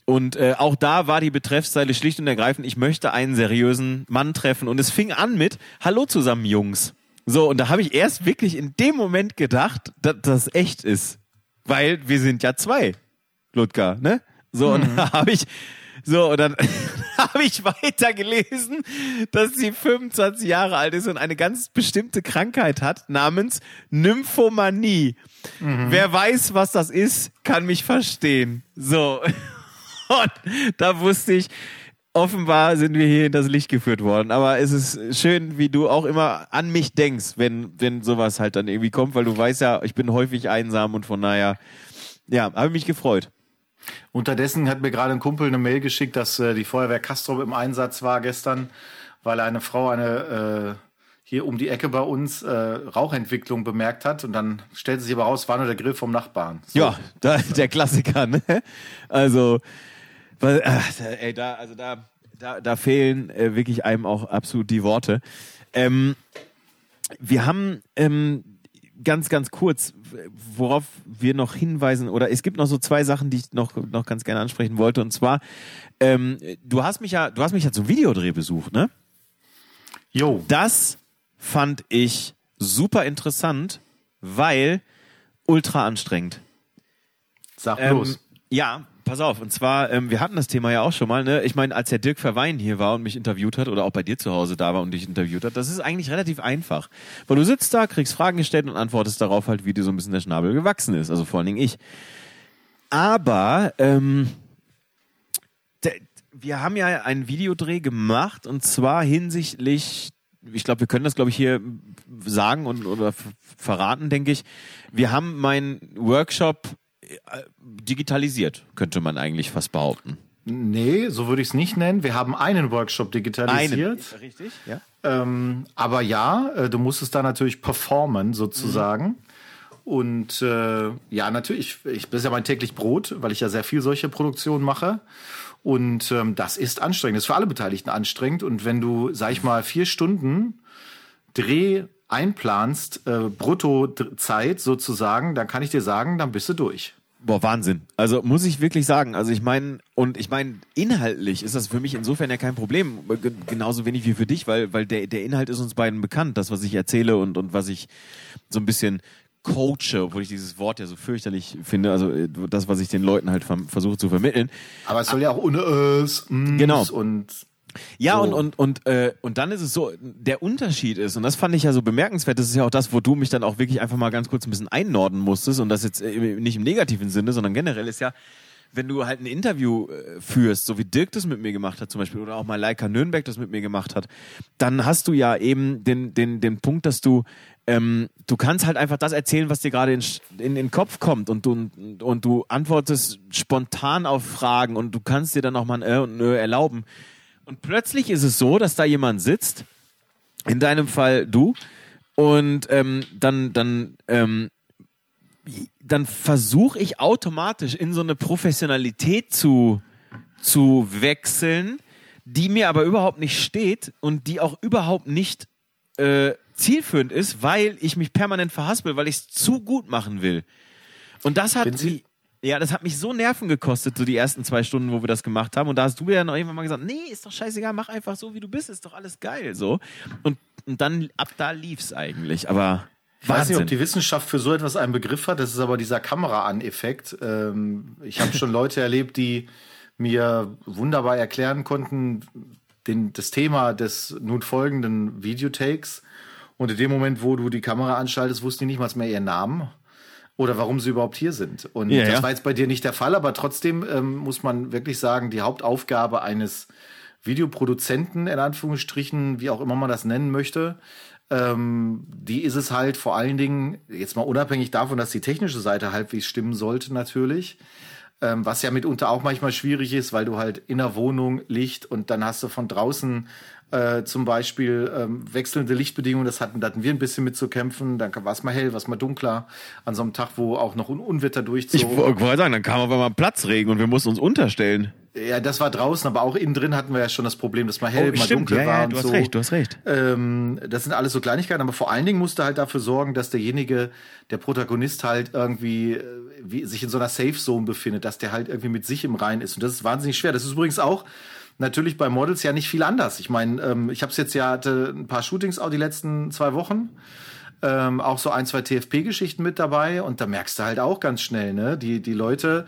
Und äh, auch da war die Betreffszeile schlicht und ergreifend, ich möchte einen seriösen Mann treffen. Und es fing an mit, hallo zusammen, Jungs. So, und da habe ich erst wirklich in dem Moment gedacht, dass das echt ist. Weil wir sind ja zwei, Ludger, ne? So, und mhm. da habe ich, so, und dann habe ich weitergelesen, dass sie 25 Jahre alt ist und eine ganz bestimmte Krankheit hat, namens Nymphomanie. Mhm. Wer weiß, was das ist, kann mich verstehen. So. Und da wusste ich, offenbar sind wir hier in das Licht geführt worden. Aber es ist schön, wie du auch immer an mich denkst, wenn, wenn sowas halt dann irgendwie kommt, weil du weißt ja, ich bin häufig einsam und von daher, ja, habe mich gefreut. Unterdessen hat mir gerade ein Kumpel eine Mail geschickt, dass äh, die Feuerwehr Castrop im Einsatz war gestern, weil eine Frau eine äh, hier um die Ecke bei uns äh, Rauchentwicklung bemerkt hat und dann stellte sich aber raus, war nur der Grill vom Nachbarn. So. Ja, da, der Klassiker, ne? Also weil, ach, ey, da, also da, da, da fehlen äh, wirklich einem auch absolut die Worte. Ähm, wir haben ähm, ganz, ganz kurz, worauf wir noch hinweisen, oder es gibt noch so zwei Sachen, die ich noch, noch ganz gerne ansprechen wollte. Und zwar, ähm, du hast mich ja, du hast mich ja zum Videodreh besucht, ne? Jo. Das fand ich super interessant, weil ultra anstrengend. Sag bloß. Ähm, ja, pass auf, und zwar, ähm, wir hatten das Thema ja auch schon mal, ne? Ich meine, als der Dirk Verwein hier war und mich interviewt hat oder auch bei dir zu Hause da war und dich interviewt hat, das ist eigentlich relativ einfach. Weil du sitzt da, kriegst Fragen gestellt und antwortest darauf halt, wie dir so ein bisschen der Schnabel gewachsen ist. Also vor allen Dingen ich. Aber ähm, wir haben ja einen Videodreh gemacht und zwar hinsichtlich ich glaube, wir können das, glaube ich, hier sagen und oder verraten, denke ich. Wir haben meinen Workshop digitalisiert, könnte man eigentlich fast behaupten. Nee, so würde ich es nicht nennen. Wir haben einen Workshop digitalisiert. Einen. Richtig, ja. Ähm, aber ja, äh, du musst es da natürlich performen, sozusagen. Mhm. Und äh, ja, natürlich, ich, das ist ja mein täglich Brot, weil ich ja sehr viel solche Produktionen mache. Und ähm, das ist anstrengend, das ist für alle Beteiligten anstrengend. Und wenn du, sag ich mal, vier Stunden Dreh einplanst, äh, Bruttozeit sozusagen, dann kann ich dir sagen, dann bist du durch. Boah, Wahnsinn. Also muss ich wirklich sagen. Also ich meine, und ich meine, inhaltlich ist das für mich insofern ja kein Problem. Genauso wenig wie für dich, weil, weil der, der Inhalt ist uns beiden bekannt. Das, was ich erzähle und, und was ich so ein bisschen coache, obwohl ich dieses Wort ja so fürchterlich finde, also äh, das, was ich den Leuten halt versuche zu vermitteln. Aber es soll ja auch ohne es, genau. und ja, so. und, und, und, äh, und dann ist es so, der Unterschied ist, und das fand ich ja so bemerkenswert, das ist ja auch das, wo du mich dann auch wirklich einfach mal ganz kurz ein bisschen einnorden musstest, und das jetzt äh, nicht im negativen Sinne, sondern generell ist ja, wenn du halt ein Interview äh, führst, so wie Dirk das mit mir gemacht hat zum Beispiel, oder auch mal Leica Nürnberg das mit mir gemacht hat, dann hast du ja eben den, den, den Punkt, dass du ähm, du kannst halt einfach das erzählen, was dir gerade in, in, in den Kopf kommt und du, und du antwortest spontan auf Fragen und du kannst dir dann auch mal ein Äh und Nö erlauben. Und plötzlich ist es so, dass da jemand sitzt, in deinem Fall du, und ähm, dann, dann, ähm, dann versuche ich automatisch in so eine Professionalität zu, zu wechseln, die mir aber überhaupt nicht steht und die auch überhaupt nicht äh, zielführend ist, weil ich mich permanent verhaspel, weil ich es zu gut machen will. Und das hat Sie, ja, das hat mich so Nerven gekostet, so die ersten zwei Stunden, wo wir das gemacht haben. Und da hast du ja noch irgendwann mal gesagt, nee, ist doch scheißegal, mach einfach so, wie du bist, ist doch alles geil, so. Und, und dann, ab da lief's eigentlich, aber. Ich weiß nicht, ob die Wissenschaft für so etwas einen Begriff hat. Das ist aber dieser Kamera-An-Effekt. Ähm, ich habe schon Leute erlebt, die mir wunderbar erklären konnten, den, das Thema des nun folgenden Videotakes. Und in dem Moment, wo du die Kamera anschaltest, wussten die nicht mal mehr ihren Namen oder warum sie überhaupt hier sind. Und Ja, das ja. war jetzt bei dir nicht der Fall, aber trotzdem ähm, muss man wirklich sagen, die Hauptaufgabe eines Videoproduzenten, in Anführungsstrichen, wie auch immer man das nennen möchte, ähm, die ist es halt vor allen Dingen, jetzt mal unabhängig davon, dass die technische Seite halbwegs stimmen sollte, natürlich. Ähm, was ja mitunter auch manchmal schwierig ist, weil du halt in der Wohnung Licht und dann hast du von draußen äh, zum Beispiel ähm, wechselnde Lichtbedingungen, das hatten, da hatten wir ein bisschen mit zu kämpfen, dann war es mal hell, war es mal dunkler, an so einem Tag, wo auch noch ein Unwetter durchzog. Ich wollte sagen, dann kam auf einmal Platzregen und wir mussten uns unterstellen. ja, das war draußen, aber auch innen drin hatten wir ja schon das Problem, dass mal hell, mal Oh, stimmt, dunkel ja, war ja, und du hast so. recht, du hast recht. Ähm, das sind alles so Kleinigkeiten, aber vor allen Dingen musst du halt dafür sorgen, dass derjenige, der Protagonist halt irgendwie äh, wie, sich in so einer Safe Zone befindet, dass der halt irgendwie mit sich im Rein ist. Und das ist wahnsinnig schwer. Das ist übrigens auch natürlich bei Models ja nicht viel anders. Ich meine, ähm, ich habe es jetzt ja hatte ein paar Shootings auch die letzten zwei Wochen. Ähm, auch so ein, zwei TFP-Geschichten mit dabei und da merkst du halt auch ganz schnell, ne? Die, die Leute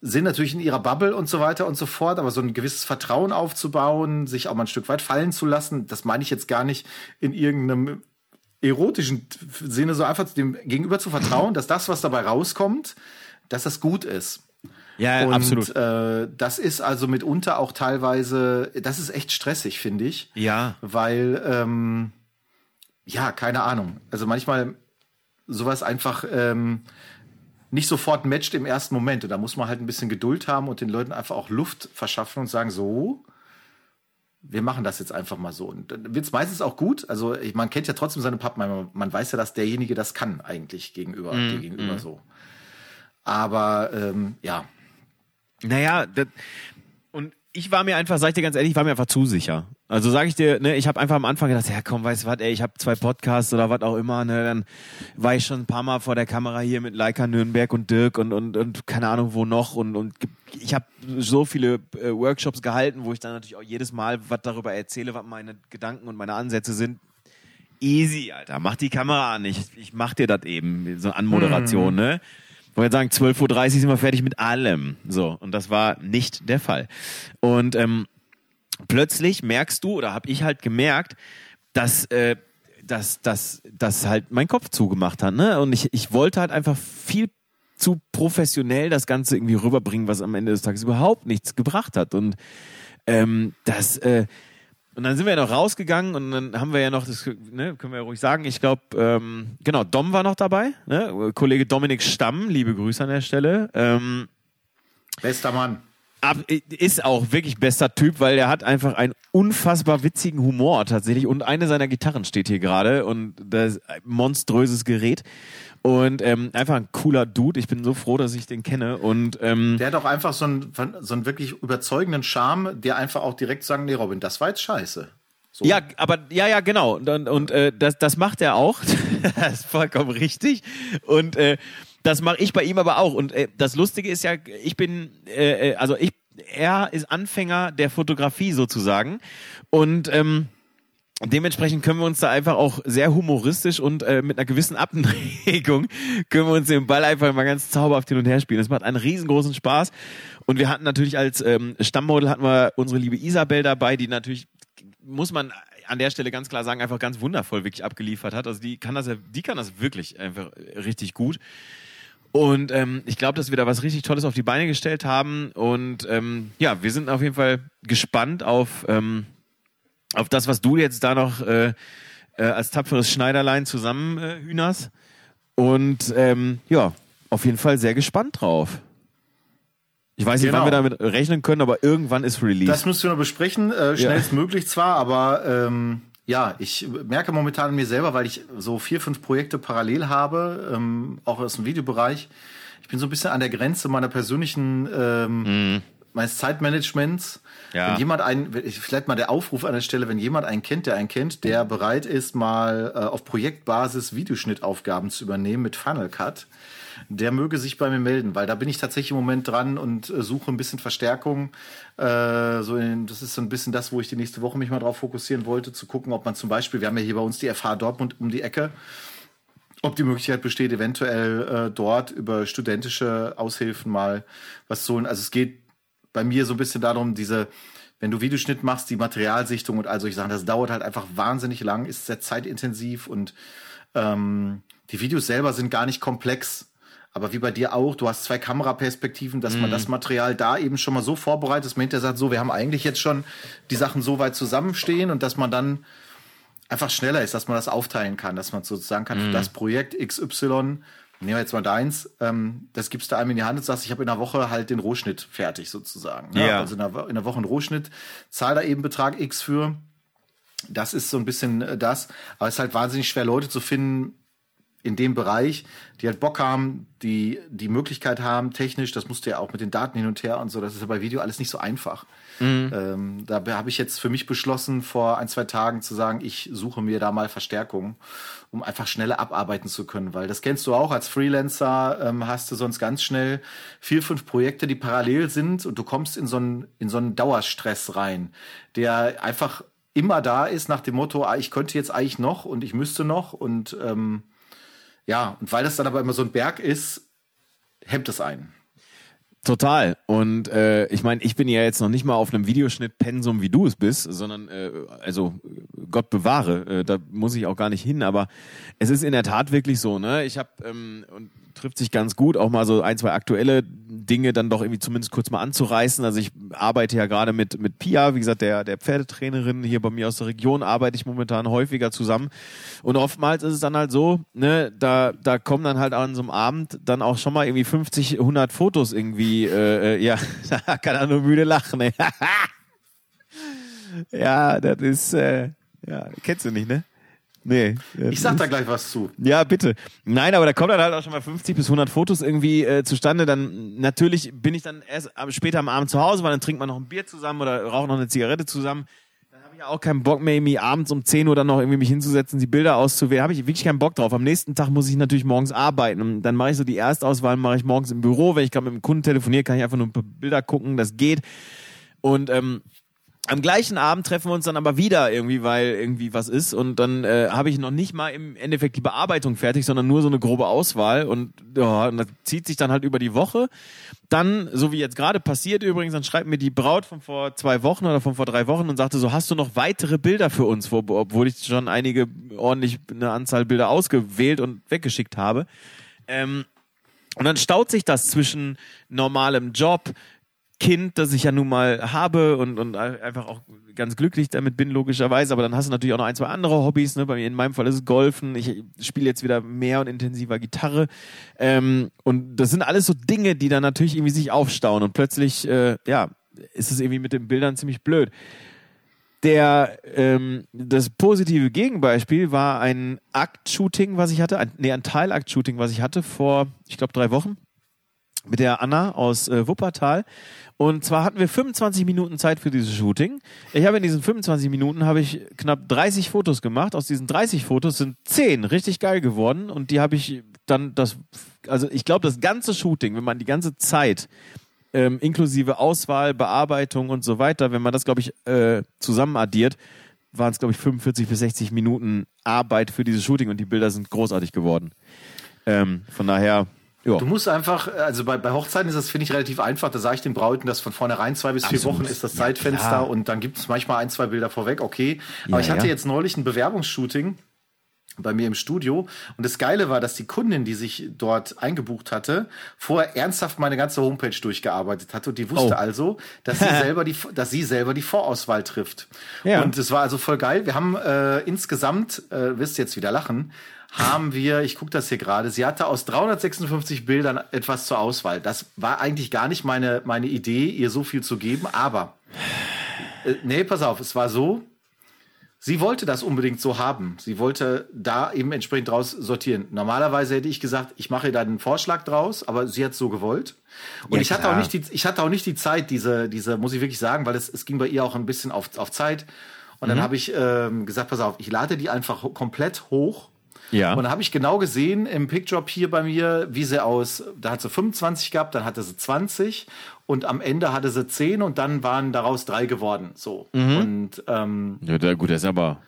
sind natürlich in ihrer Bubble und so weiter und so fort, aber so ein gewisses Vertrauen aufzubauen, sich auch mal ein Stück weit fallen zu lassen, das meine ich jetzt gar nicht in irgendeinem erotischen Sinne, so einfach dem Gegenüber zu vertrauen, dass das, was dabei rauskommt, dass das gut ist. Ja, und absolut. Äh, das ist also mitunter auch teilweise, das ist echt stressig, finde ich. Ja. Weil, ähm, ja, keine Ahnung. Also manchmal sowas einfach ähm, nicht sofort matcht im ersten Moment. Und da muss man halt ein bisschen Geduld haben und den Leuten einfach auch Luft verschaffen und sagen, so, wir machen das jetzt einfach mal so. Und dann wird es meistens auch gut. Also ich, man kennt ja trotzdem seine Pappen. Man, weiß ja, dass derjenige das kann eigentlich gegenüber, Mhm, gegenüber so. Aber ähm, ja, Naja, das, und ich war mir einfach, sag ich dir ganz ehrlich, ich war mir einfach zu sicher. Also sage ich dir, ne, ich habe einfach am Anfang gedacht, ja komm, weißt du was, ey, ich habe zwei Podcasts oder was auch immer, ne, dann war ich schon ein paar Mal vor der Kamera hier mit Leica Nürnberg und Dirk und und, und keine Ahnung wo noch und und ich habe so viele äh, Workshops gehalten, wo ich dann natürlich auch jedes Mal was darüber erzähle, was meine Gedanken und meine Ansätze sind. Easy, Alter, mach die Kamera an, ich, ich mach dir das eben, so Anmoderation, ne? Wollte sagen, 12.30 Uhr sind wir fertig mit allem. So, und das war nicht der Fall. Und ähm, plötzlich merkst du, oder habe ich halt gemerkt, dass, äh, dass, dass, dass halt mein Kopf zugemacht hat. Ne? Und ich, ich wollte halt einfach viel zu professionell das Ganze irgendwie rüberbringen, was am Ende des Tages überhaupt nichts gebracht hat. Und ähm, das, äh, und dann sind wir ja noch rausgegangen und dann haben wir ja noch, das ne, können wir ja ruhig sagen, ich glaube, ähm, genau, Dom war noch dabei, ne? Kollege Dominik Stamm, liebe Grüße an der Stelle. Ähm, bester Mann. ab, ist auch wirklich bester Typ, weil er hat einfach einen unfassbar witzigen Humor tatsächlich und eine seiner Gitarren steht hier gerade und das ist ein monströses Gerät und ähm, einfach ein cooler Dude. Ich bin so froh, dass ich den kenne und ähm, Der hat auch einfach so einen, so einen wirklich überzeugenden Charme, der einfach auch direkt sagen, nee, Robin, das war jetzt scheiße. So. Ja, aber ja, ja, genau. Und, und, und äh, das, das macht er auch. das ist vollkommen richtig. Und äh, das mache ich bei ihm aber auch. Und äh, das Lustige ist ja, ich bin, äh, äh, also ich, er ist Anfänger der Fotografie sozusagen. Und ähm, Dementsprechend können wir uns da einfach auch sehr humoristisch und äh, mit einer gewissen Abneigung können wir uns den Ball einfach mal ganz zauberhaft hin und her spielen. Das macht einen riesengroßen Spaß. Und wir hatten natürlich als ähm, Stammmodel hatten wir unsere liebe Isabel dabei, die natürlich, muss man an der Stelle ganz klar sagen, einfach ganz wundervoll wirklich abgeliefert hat. Also die kann das die kann das wirklich einfach richtig gut. Und ähm, ich glaube, dass wir da was richtig Tolles auf die Beine gestellt haben. Und ähm, ja, wir sind auf jeden Fall gespannt auf, ähm, auf das, was du jetzt da noch äh, äh, als tapferes Schneiderlein zusammen äh, hühnerst. Und ähm, ja, auf jeden Fall sehr gespannt drauf. Ich weiß nicht, Genau. wann wir damit rechnen können, aber irgendwann ist Release. Das müssen wir noch besprechen, äh, schnellstmöglich zwar, aber ähm, ja, ich merke momentan an mir selber, weil ich so vier, fünf Projekte parallel habe, ähm, auch aus dem Videobereich. Ich bin so ein bisschen an der Grenze meiner persönlichen, ähm, meines Zeitmanagements. Ja. Wenn jemand einen, vielleicht mal der Aufruf an der Stelle, wenn jemand einen kennt, der einen kennt, der bereit ist, mal äh, auf Projektbasis Videoschnittaufgaben zu übernehmen mit Final Cut, der möge sich bei mir melden, weil da bin ich tatsächlich im Moment dran und äh, suche ein bisschen Verstärkung. Äh, so in, das ist so ein bisschen das, wo ich die nächste Woche mich mal drauf fokussieren wollte, zu gucken, ob man zum Beispiel, wir haben ja hier bei uns die FH Dortmund um die Ecke, ob die Möglichkeit besteht, eventuell äh, dort über studentische Aushilfen mal was zu holen. Also es geht bei mir so ein bisschen darum, diese, wenn du Videoschnitt machst, die Materialsichtung und all solche Sachen, das dauert halt einfach wahnsinnig lang, ist sehr zeitintensiv und ähm, die Videos selber sind gar nicht komplex. Aber wie bei dir auch, du hast zwei Kameraperspektiven, dass man das Material da eben schon mal so vorbereitet, dass man hinterher sagt, so, wir haben eigentlich jetzt schon die Sachen so weit zusammenstehen und dass man dann einfach schneller ist, dass man das aufteilen kann, dass man sozusagen kann, für das Projekt XY, nehmen wir jetzt mal deins, ähm, das gibst du einem in die Hand und sagst, ich habe in einer Woche halt den Rohschnitt fertig sozusagen. ne? Ja. Also in Wo- in einer Woche einen Rohschnitt, zahl da eben Betrag X für. Das ist so ein bisschen äh, das. Aber es ist halt wahnsinnig schwer, Leute zu finden in dem Bereich, die halt Bock haben, die die Möglichkeit haben, technisch, das musst du ja auch mit den Daten hin und her und so, das ist ja bei Video alles nicht so einfach. Ähm, da habe ich jetzt für mich beschlossen, vor ein, zwei Tagen zu sagen, ich suche mir da mal Verstärkung, um einfach schneller abarbeiten zu können, weil das kennst du auch als Freelancer, ähm, hast du sonst ganz schnell vier, fünf Projekte, die parallel sind und du kommst in so einen, in so einen Dauerstress rein, der einfach immer da ist nach dem Motto, ah, ich könnte jetzt eigentlich noch und ich müsste noch und ähm, ja, und weil das dann aber immer so ein Berg ist, hemmt es einen. Total. Und äh, ich meine, ich bin ja jetzt noch nicht mal auf einem Videoschnitt-Pensum, wie du es bist, sondern äh, also Gott bewahre, äh, da muss ich auch gar nicht hin. Aber es ist in der Tat wirklich so, ne? Ich habe ähm, und trifft sich ganz gut, auch mal so ein, zwei aktuelle Dinge dann doch irgendwie zumindest kurz mal anzureißen. Also ich arbeite ja gerade mit mit Pia, wie gesagt, der der Pferdetrainerin hier bei mir aus der Region, arbeite ich momentan häufiger zusammen. Und oftmals ist es dann halt so, ne, da da kommen dann halt an so einem Abend dann auch schon mal irgendwie 50, 100 Fotos irgendwie, äh, äh, ja, da kann er nur müde lachen. Ey. ja, das ist, äh, ja, kennst du nicht, ne? Nee. Ich sag da gleich was zu. ja, bitte. Nein, aber da kommen dann halt auch schon mal 50 bis 100 Fotos irgendwie äh, zustande. Dann natürlich bin ich dann erst später am Abend zu Hause, weil dann trinkt man noch ein Bier zusammen oder raucht noch eine Zigarette zusammen. Dann habe ich ja auch keinen Bock mehr, irgendwie abends um 10 Uhr dann noch irgendwie mich hinzusetzen, die Bilder auszuwählen. Habe ich wirklich keinen Bock drauf. Am nächsten Tag muss ich natürlich morgens arbeiten. Und dann mache ich so die Erstauswahl, mache ich morgens im Büro. Wenn ich gerade mit dem Kunden telefoniere, kann ich einfach nur ein paar Bilder gucken. Das geht. Und ähm, am gleichen Abend treffen wir uns dann aber wieder irgendwie, weil irgendwie was ist und dann äh, habe ich noch nicht mal im Endeffekt die Bearbeitung fertig, sondern nur so eine grobe Auswahl und ja, und das zieht sich dann halt über die Woche. Dann, so wie jetzt gerade passiert übrigens, dann schreibt mir die Braut von vor zwei Wochen oder von vor drei Wochen und sagte so, hast du noch weitere Bilder für uns, Wo- obwohl ich schon einige ordentlich eine Anzahl Bilder ausgewählt und weggeschickt habe. Ähm, und dann staut sich das zwischen normalem Job, Kind, das ich ja nun mal habe und, und einfach auch ganz glücklich damit bin, logischerweise. Aber dann hast du natürlich auch noch ein, zwei andere Hobbys. Ne? Bei mir in meinem Fall ist es Golfen. Ich spiele jetzt wieder mehr und intensiver Gitarre. Ähm, und das sind alles so Dinge, die dann natürlich irgendwie sich aufstauen. Und plötzlich, äh, ja, ist es irgendwie mit den Bildern ziemlich blöd. Der, ähm, das positive Gegenbeispiel war ein Akt-Shooting, was ich hatte, ein, nee, ein Teilakt-Shooting, was ich hatte vor, ich glaube, drei Wochen mit der Anna aus äh, Wuppertal. Und zwar hatten wir 25 Minuten Zeit für dieses Shooting. Ich habe in diesen 25 Minuten habe ich knapp 30 Fotos gemacht. Aus diesen 30 Fotos sind 10 richtig geil geworden und die habe ich dann das also ich glaube das ganze Shooting, wenn man die ganze Zeit ähm, inklusive Auswahl, Bearbeitung und so weiter, wenn man das glaube ich äh, zusammen addiert, waren es glaube ich 45 bis 60 Minuten Arbeit für dieses Shooting und die Bilder sind großartig geworden. Ähm, von daher ja. Du musst einfach, also bei, bei Hochzeiten ist das, finde ich, relativ einfach. Da sage ich den Brauten, dass von vornherein zwei bis vier Absolut. Wochen ist das Ja, Zeitfenster klar. und dann gibt es manchmal ein, zwei Bilder vorweg, okay. Aber Ja, ich hatte jetzt neulich ein Bewerbungsshooting bei mir im Studio. Und das Geile war, dass die Kundin, die sich dort eingebucht hatte, vorher ernsthaft meine ganze Homepage durchgearbeitet hatte. Und die wusste oh. also, dass sie selber die, dass sie selber die Vorauswahl trifft. Ja. Und es war also voll geil. Wir haben äh, insgesamt, äh, wirst jetzt wieder lachen, haben wir, ich gucke das hier gerade, sie hatte aus 356 Bildern etwas zur Auswahl. Das war eigentlich gar nicht meine, meine Idee, ihr so viel zu geben, aber äh, nee, pass auf, es war so, Sie wollte das unbedingt so haben. Sie wollte da eben entsprechend draus sortieren. Normalerweise hätte ich gesagt, ich mache da einen Vorschlag draus, aber sie hat es so gewollt. Und ja, ich hatte auch nicht die, ich hatte auch nicht die Zeit, diese, diese, muss ich wirklich sagen, weil es, es ging bei ihr auch ein bisschen auf, auf Zeit. Und mhm. dann habe ich ähm, gesagt, pass auf, ich lade die einfach komplett hoch ja. Und da habe ich genau gesehen im Pickdrop hier bei mir, wie sie aus, da hat sie 25 gehabt, dann hatte sie 20 und am Ende hatte sie 10 und dann waren daraus drei geworden. So. Mhm. Und ähm, ja, gut, das ist aber.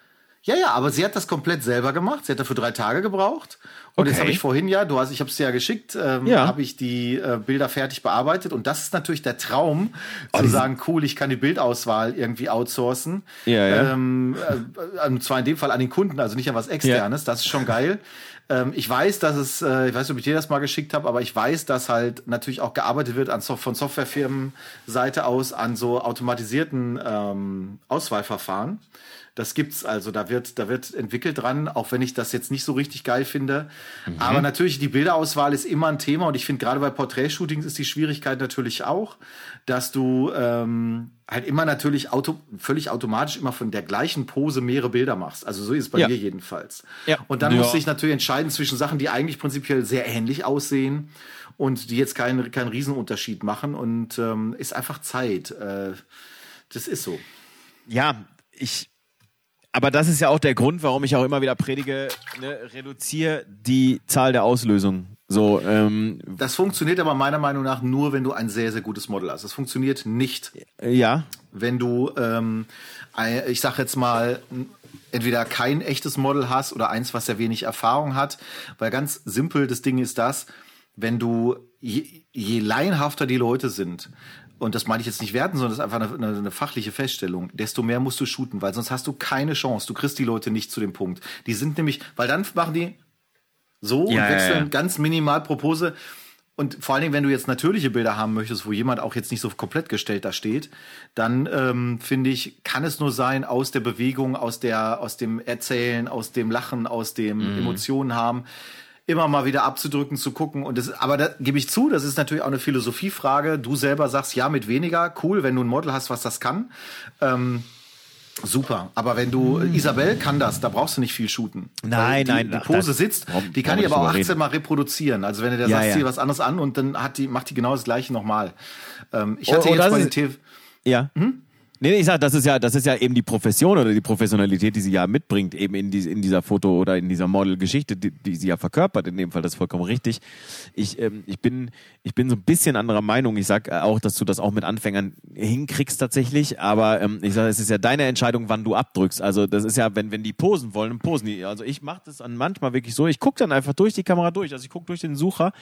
Ja, ja, aber sie hat das komplett selber gemacht. Sie hat dafür drei Tage gebraucht. Und okay. jetzt habe ich vorhin ja, du hast, ich habe es dir ja geschickt, ähm, ja. habe ich die äh, Bilder fertig bearbeitet. Und das ist natürlich der Traum, oh, zu sagen, cool, ich kann die Bildauswahl irgendwie outsourcen. Ja, ja. Ähm, äh, und zwar in dem Fall an den Kunden, also nicht an was Externes. Ja. Das ist schon geil. Ähm, ich weiß, dass es, äh, ich weiß nicht, ob ich dir das mal geschickt habe, aber ich weiß, dass halt natürlich auch gearbeitet wird an, von Softwarefirmen Seite aus an so automatisierten ähm, Auswahlverfahren. Das gibt's also, da wird, da wird entwickelt dran, auch wenn ich das jetzt nicht so richtig geil finde. Mhm. Aber natürlich, die Bilderauswahl ist immer ein Thema und ich finde gerade bei Porträtshootings ist die Schwierigkeit natürlich auch, dass du ähm, halt immer natürlich auto, völlig automatisch immer von der gleichen Pose mehrere Bilder machst. Also so ist es bei ja. mir jedenfalls. Ja. Und dann ja. musste ich natürlich entscheiden zwischen Sachen, die eigentlich prinzipiell sehr ähnlich aussehen und die jetzt keinen keinen Riesenunterschied machen. Und ähm, ist einfach Zeit. Äh, das ist so. Ja, ich aber das ist ja auch der Grund, warum ich auch immer wieder predige, ne, reduziere die Zahl der Auslösungen. So, ähm, das funktioniert aber meiner Meinung nach nur, wenn du ein sehr, sehr gutes Model hast. Das funktioniert nicht, ja. wenn du, ähm, ich sag jetzt mal, entweder kein echtes Model hast oder eins, was sehr wenig Erfahrung hat. Weil ganz simpel, das Ding ist das, wenn du, je, je laienhafter die Leute sind, und das meine ich jetzt nicht werten, sondern das ist einfach eine, eine, fachliche Feststellung, desto mehr musst du shooten, weil sonst hast du keine Chance. Du kriegst die Leute nicht zu dem Punkt. Die sind nämlich, weil dann machen die so ja, und wechseln ja, ja. ganz minimal Propose. Und vor allen Dingen, wenn du jetzt natürliche Bilder haben möchtest, wo jemand auch jetzt nicht so komplett gestellt da steht, dann ähm, finde ich, kann es nur sein aus der Bewegung, aus der, aus dem Erzählen, aus dem Lachen, aus dem mhm. Emotionen haben immer mal wieder abzudrücken, zu gucken. Und das, aber da gebe ich zu, das ist natürlich auch eine Philosophiefrage. Du selber sagst ja mit weniger, cool, wenn du ein Model hast, was das kann. Ähm, Super, aber wenn du Isabel kann das, da brauchst du nicht viel shooten. Nein, die, nein, die Pose sitzt, die kann die aber auch 18 reden. Mal reproduzieren. Also wenn du der ja, sagst, ja. was anderes an und dann hat die macht die genau das gleiche nochmal. Ähm, ich hatte oh, oh, jetzt bei den TV ja. Hm? Nee, ich sag, das ist ja, das ist ja eben die Profession oder die Professionalität, die sie ja mitbringt, eben in, die, in dieser Foto- oder in dieser Model-Geschichte, die, die sie ja verkörpert, in dem Fall, das ist vollkommen richtig. Ich, ähm, ich bin, ich bin so ein bisschen anderer Meinung. Ich sag auch, dass du das auch mit Anfängern hinkriegst tatsächlich, aber ähm, ich sag, es ist ja deine Entscheidung, wann du abdrückst. Also das ist ja, wenn, wenn die posen wollen, posen die. Also ich mache das an manchmal wirklich so, ich gucke dann einfach durch die Kamera durch. Also ich gucke durch den Sucher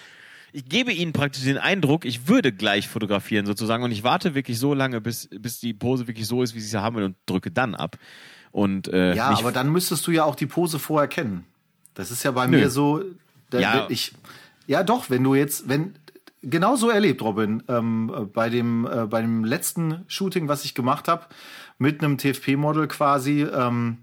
ich gebe ihnen praktisch den Eindruck, ich würde gleich fotografieren sozusagen und ich warte wirklich so lange, bis, bis die Pose wirklich so ist, wie sie sie haben will und drücke dann ab. Und, äh, ja, aber dann müsstest du ja auch die Pose vorher kennen. Das ist ja bei Nö. mir so, da, ja. ich, ja doch, wenn du jetzt, wenn, genau so erlebt, Robin, ähm, bei dem, äh, bei dem letzten Shooting, was ich gemacht habe, mit einem TFP-Model quasi, ähm,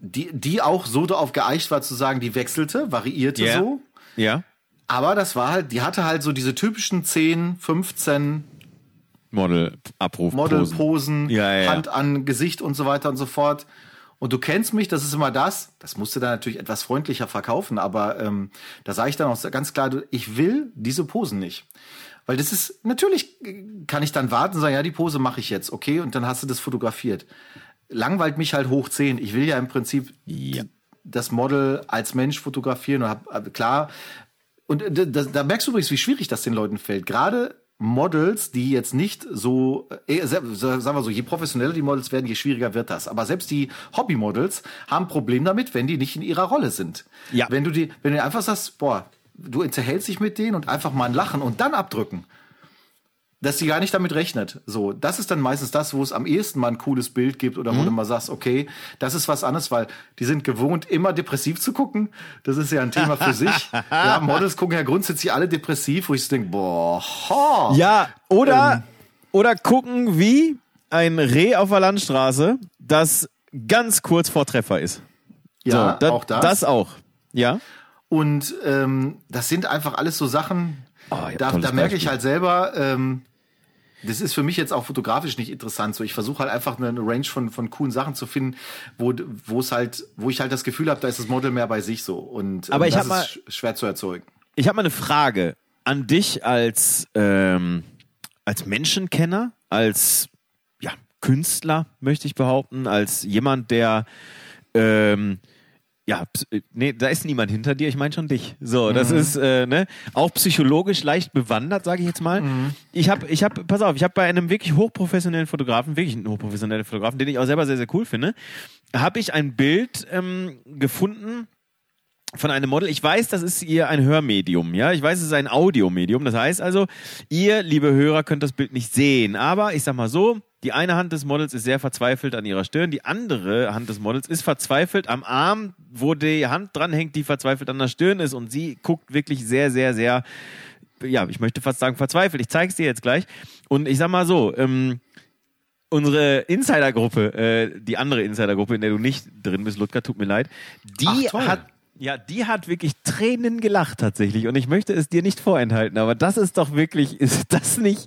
die, die auch so darauf geeicht war zu sagen, die wechselte, variierte yeah. so. Ja. Aber das war halt, die hatte halt so diese typischen 10, 15 Model-Abruf. Model-Posen, ja, ja, Hand an Gesicht und so weiter und so fort. Und du kennst mich, das ist immer das. Das musst du dann natürlich etwas freundlicher verkaufen, aber ähm, da sage ich dann auch ganz klar, ich will diese Posen nicht. Weil das ist, natürlich kann ich dann warten und sagen, ja, die Pose mache ich jetzt, okay, und dann hast du das fotografiert. Langweilt mich halt hoch 10. Ich will ja im Prinzip ja das Model als Mensch fotografieren und hab, klar. Und äh, da, da merkst du übrigens, wie schwierig das den Leuten fällt. Gerade Models, die jetzt nicht so, äh, sagen wir so, je professioneller die Models werden, je schwieriger wird das. Aber selbst die Hobby-Models haben ein Problem damit, wenn die nicht in ihrer Rolle sind. Ja. Wenn du die, wenn du einfach sagst, boah, du unterhältst dich mit denen und einfach mal ein Lachen und dann abdrücken. Dass sie gar nicht damit rechnet. So, das ist dann meistens das, wo es am ehesten mal ein cooles Bild gibt oder wo du mal sagst, okay, das ist was anderes, weil die sind gewohnt, immer depressiv zu gucken. Das ist ja ein Thema für sich. Ja, Models gucken ja grundsätzlich alle depressiv, wo ich so denke, boah, ha. Ja, oder, oder gucken, wie ein Reh auf der Landstraße, das ganz kurz vor Treffer ist. ja, so, da- auch das. Das auch. Ja. Und ähm, das sind einfach alles so Sachen, Oh, da, da merke ich halt selber, ähm, das ist für mich jetzt auch fotografisch nicht interessant. So, ich versuche halt einfach eine, Range von, von coolen Sachen zu finden, wo, wo es halt, wo ich halt das Gefühl habe, da ist das Model mehr bei sich so. Und Aber ähm, ich das mal- ist sch- schwer zu erzeugen. Ich habe mal eine Frage an dich als, ähm, als Menschenkenner, als ja, Künstler, möchte ich behaupten, als jemand, der ähm, ja, äh, nee, da ist niemand hinter dir, ich meine schon dich. So, das ist äh, ne, auch psychologisch leicht bewandert, sage ich jetzt mal. Ich habe, ich habe, pass auf, ich habe bei einem wirklich hochprofessionellen Fotografen, wirklich einen hochprofessionellen Fotografen, den ich auch selber sehr, sehr cool finde, habe ich ein Bild ähm, gefunden, von einem Model. Ich weiß, das ist ihr ein Hörmedium, ja. Ich weiß, es ist ein Audiomedium. Das heißt also, ihr, liebe Hörer, könnt das Bild nicht sehen. Aber ich sag mal so, die eine Hand des Models ist sehr verzweifelt an ihrer Stirn, die andere Hand des Models ist verzweifelt am Arm, wo die Hand dranhängt, die verzweifelt an der Stirn ist und sie guckt wirklich sehr, sehr, sehr, ja, ich möchte fast sagen verzweifelt. Ich zeige es dir jetzt gleich. Und ich sag mal so, ähm, unsere Insidergruppe, äh, die andere Insidergruppe, in der du nicht drin bist, Ludger, tut mir leid, die Ach, hat ja, die hat wirklich Tränen gelacht tatsächlich und ich möchte es dir nicht vorenthalten, aber das ist doch wirklich, ist das nicht?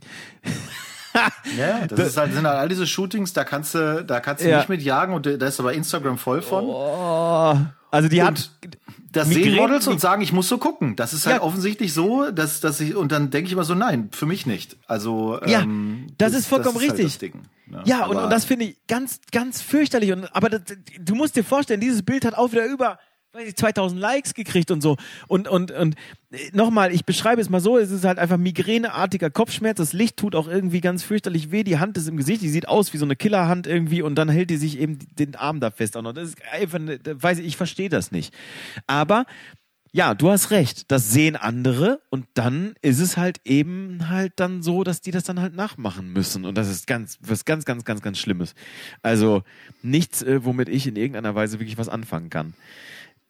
Ja, das, ist halt, sind halt all diese Shootings, da kannst du, da kannst du Ja. nicht mit jagen und da ist aber Instagram voll von. Oh, also die hat, Das sehen Models und sagen, ich muss so gucken. Das ist halt Ja. offensichtlich so, dass, dass ich, und dann denke ich immer so, nein, für mich nicht. Also, Ja, ähm, das ist vollkommen halt richtig. das Ding. ja, und, und das finde ich ganz, ganz fürchterlich und, aber das, du musst dir vorstellen, dieses Bild hat auch wieder über, weiß ich, 2000 Likes gekriegt und so und, und, und äh, nochmal, ich beschreibe es mal so, es ist halt einfach migräneartiger Kopfschmerz, das Licht tut auch irgendwie ganz fürchterlich weh, die Hand ist im Gesicht, die sieht aus wie so eine Killerhand irgendwie und dann hält die sich eben den Arm da fest noch. Das ist einfach, weiß ich, ich verstehe das nicht. Aber ja, du hast recht. Das sehen andere und dann ist es halt eben halt dann so, dass die das dann halt nachmachen müssen und das ist ganz was ganz ganz ganz ganz Schlimmes. Also nichts, äh, womit ich in irgendeiner Weise wirklich was anfangen kann.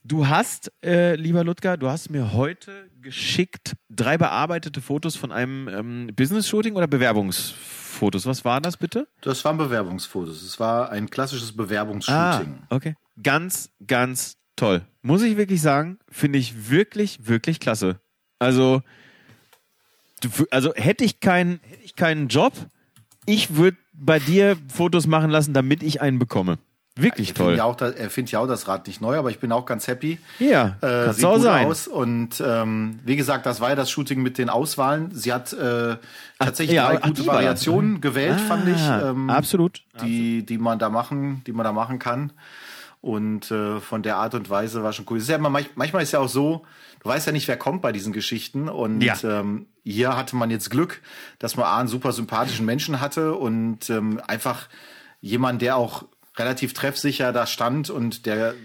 Du hast, äh, lieber Ludger, du hast mir heute geschickt drei bearbeitete Fotos von einem ähm, Business-Shooting oder Bewerbungsfotos. Was waren das bitte? Das waren Bewerbungsfotos. Es war ein klassisches Ah, Bewerbungsshooting. okay. Ganz, ganz toll. Muss ich wirklich sagen, finde ich wirklich, wirklich klasse. Also, also hätte ich keinen, hätte ich keinen Job, ich würde bei dir Fotos machen lassen, damit ich einen bekomme. Wirklich Ich finde toll. ja, auch, er findet ja auch das Rad nicht neu, aber ich bin auch ganz happy. Ja, Äh, sieht auch gut sein. aus und ähm, wie gesagt, das war ja das Shooting mit den Auswahlen. Sie hat äh, tatsächlich ja, drei ach, gute war das. Variationen gewählt, fand ich. Ah, Ähm, absolut. die, die man da machen, die man da machen kann. Und äh, von der Art und Weise war schon cool. Ist ja immer, manch- manchmal ist ja auch so, du weißt ja nicht, wer kommt bei diesen Geschichten. Und Ja. ähm, hier hatte man jetzt Glück, dass man A, einen super sympathischen Menschen hatte und ähm, einfach jemand, der auch relativ treffsicher da stand und der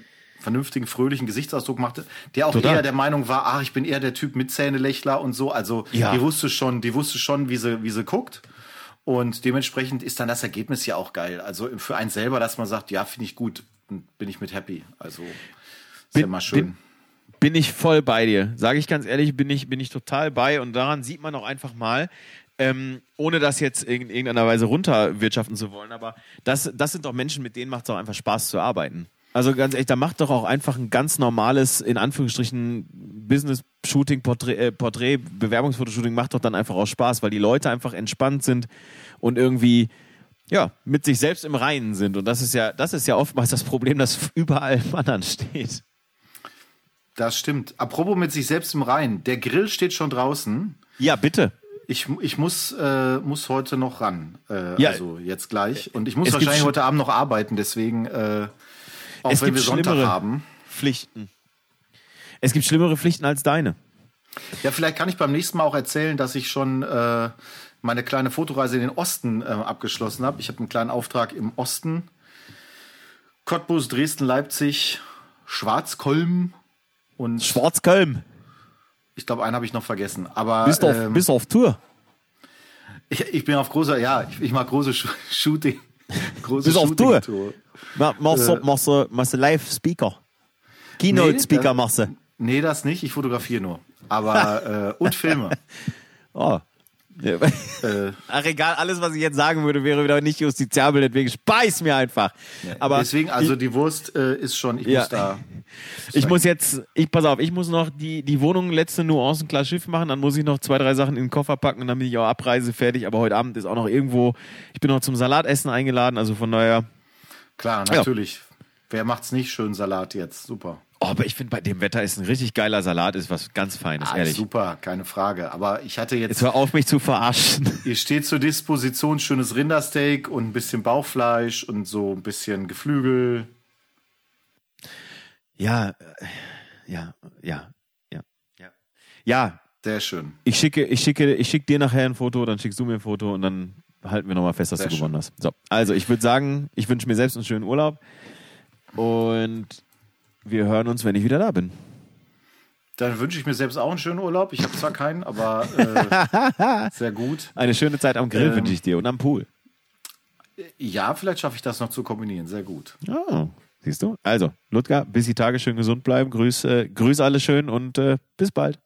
vernünftigen, fröhlichen Gesichtsausdruck machte, der auch Total. eher der Meinung war, ach, ich bin eher der Typ mit Zähnelächler und so. Also Ja. die wusste schon, die wusste schon, wie sie, wie sie guckt. Und dementsprechend ist dann das Ergebnis ja auch geil. Also für einen selber, dass man sagt, ja, finde ich gut, bin ich mit happy. Also ist Bin- ja mal schön. bin- bin ich voll bei dir. Sage ich ganz ehrlich, bin ich, bin ich total bei und daran sieht man auch einfach mal, ähm, ohne das jetzt in irgendeiner Weise runterwirtschaften zu wollen, aber das, das sind doch Menschen, mit denen macht es auch einfach Spaß zu arbeiten. Also ganz ehrlich, da macht doch auch einfach ein ganz normales, in Anführungsstrichen, Business-Shooting, Porträt, äh, Porträt, Bewerbungsfotoshooting macht doch dann einfach auch Spaß, weil die Leute einfach entspannt sind und irgendwie ja, mit sich selbst im Reinen sind. Und das ist ja, das ist ja oftmals das Problem, das überall im anderen steht. Das stimmt. Apropos mit sich selbst im Rein. Der Grill steht schon draußen. Ja, bitte. Ich, ich muss, äh, muss heute noch ran. Äh, Ja. Also jetzt gleich. Und ich muss Es wahrscheinlich sch- heute Abend noch arbeiten, deswegen, äh, auch Es wenn gibt wir Sonntag schlimmere haben. Pflichten. Es gibt schlimmere Pflichten als deine. Ja, vielleicht kann ich beim nächsten Mal auch erzählen, dass ich schon äh, meine kleine Fotoreise in den Osten äh, abgeschlossen habe. Ich habe einen kleinen Auftrag im Osten. Cottbus, Dresden, Leipzig, Schwarzkolm und Schwarzköln. Ich glaube, einen habe ich noch vergessen. Aber Bist auf, ähm, bist auf Tour. Ich, ich bin auf großer, ja, ich, ich mag große Sh Shooting. Große Bist auf Tour? Tour. Ma- Machst du, Äh. machst machst du Live-Speaker? Keynote-Speaker das- machst du. Nee, das nicht. Ich fotografiere nur. Aber, äh, und Filme. Oh. Ja. Äh, Ach egal, alles, was ich jetzt sagen würde, wäre wieder nicht justiziabel, deswegen speis mir einfach. Aber deswegen, also die Wurst äh, ist schon, ich Ja. muss da. ich muss jetzt, ich pass auf, ich muss noch die, die Wohnung letzte Nuancen klar Schiff machen, dann muss ich noch zwei, drei Sachen in den Koffer packen und dann bin ich auch abreisefertig. Aber heute Abend ist auch noch irgendwo, ich bin noch zum Salatessen eingeladen, also von daher. Klar, natürlich. Wer macht's nicht? Schön Salat jetzt. Super. Oh, aber ich finde, bei dem Wetter ist ein richtig geiler Salat, ist was ganz Feines, Ah, ehrlich. super, keine Frage. Aber ich hatte Jetzt jetzt, hör auf, mich zu verarschen. ihr steht zur Disposition schönes Rindersteak und ein bisschen Bauchfleisch und so ein bisschen Geflügel. Ja, äh, ja, ja, ja, ja. Ja, Sehr schön. ich schicke, ich schicke, ich schicke dir nachher ein Foto, dann schickst du mir ein Foto und dann halten wir nochmal fest, dass Sehr du schön. gewonnen hast. So, also ich würde sagen, ich wünsche mir selbst einen schönen Urlaub und wir hören uns, wenn ich wieder da bin. Dann wünsche ich mir selbst auch einen schönen Urlaub. Ich habe zwar keinen, aber äh, sehr gut. Eine schöne Zeit am Grill Ähm. wünsche ich dir und am Pool. Ja, vielleicht schaffe ich das noch zu kombinieren. Sehr gut. Oh, siehst du? Also, Ludger, bis die Tage schön gesund bleiben. Grüß, äh, grüß alle schön und äh, bis bald.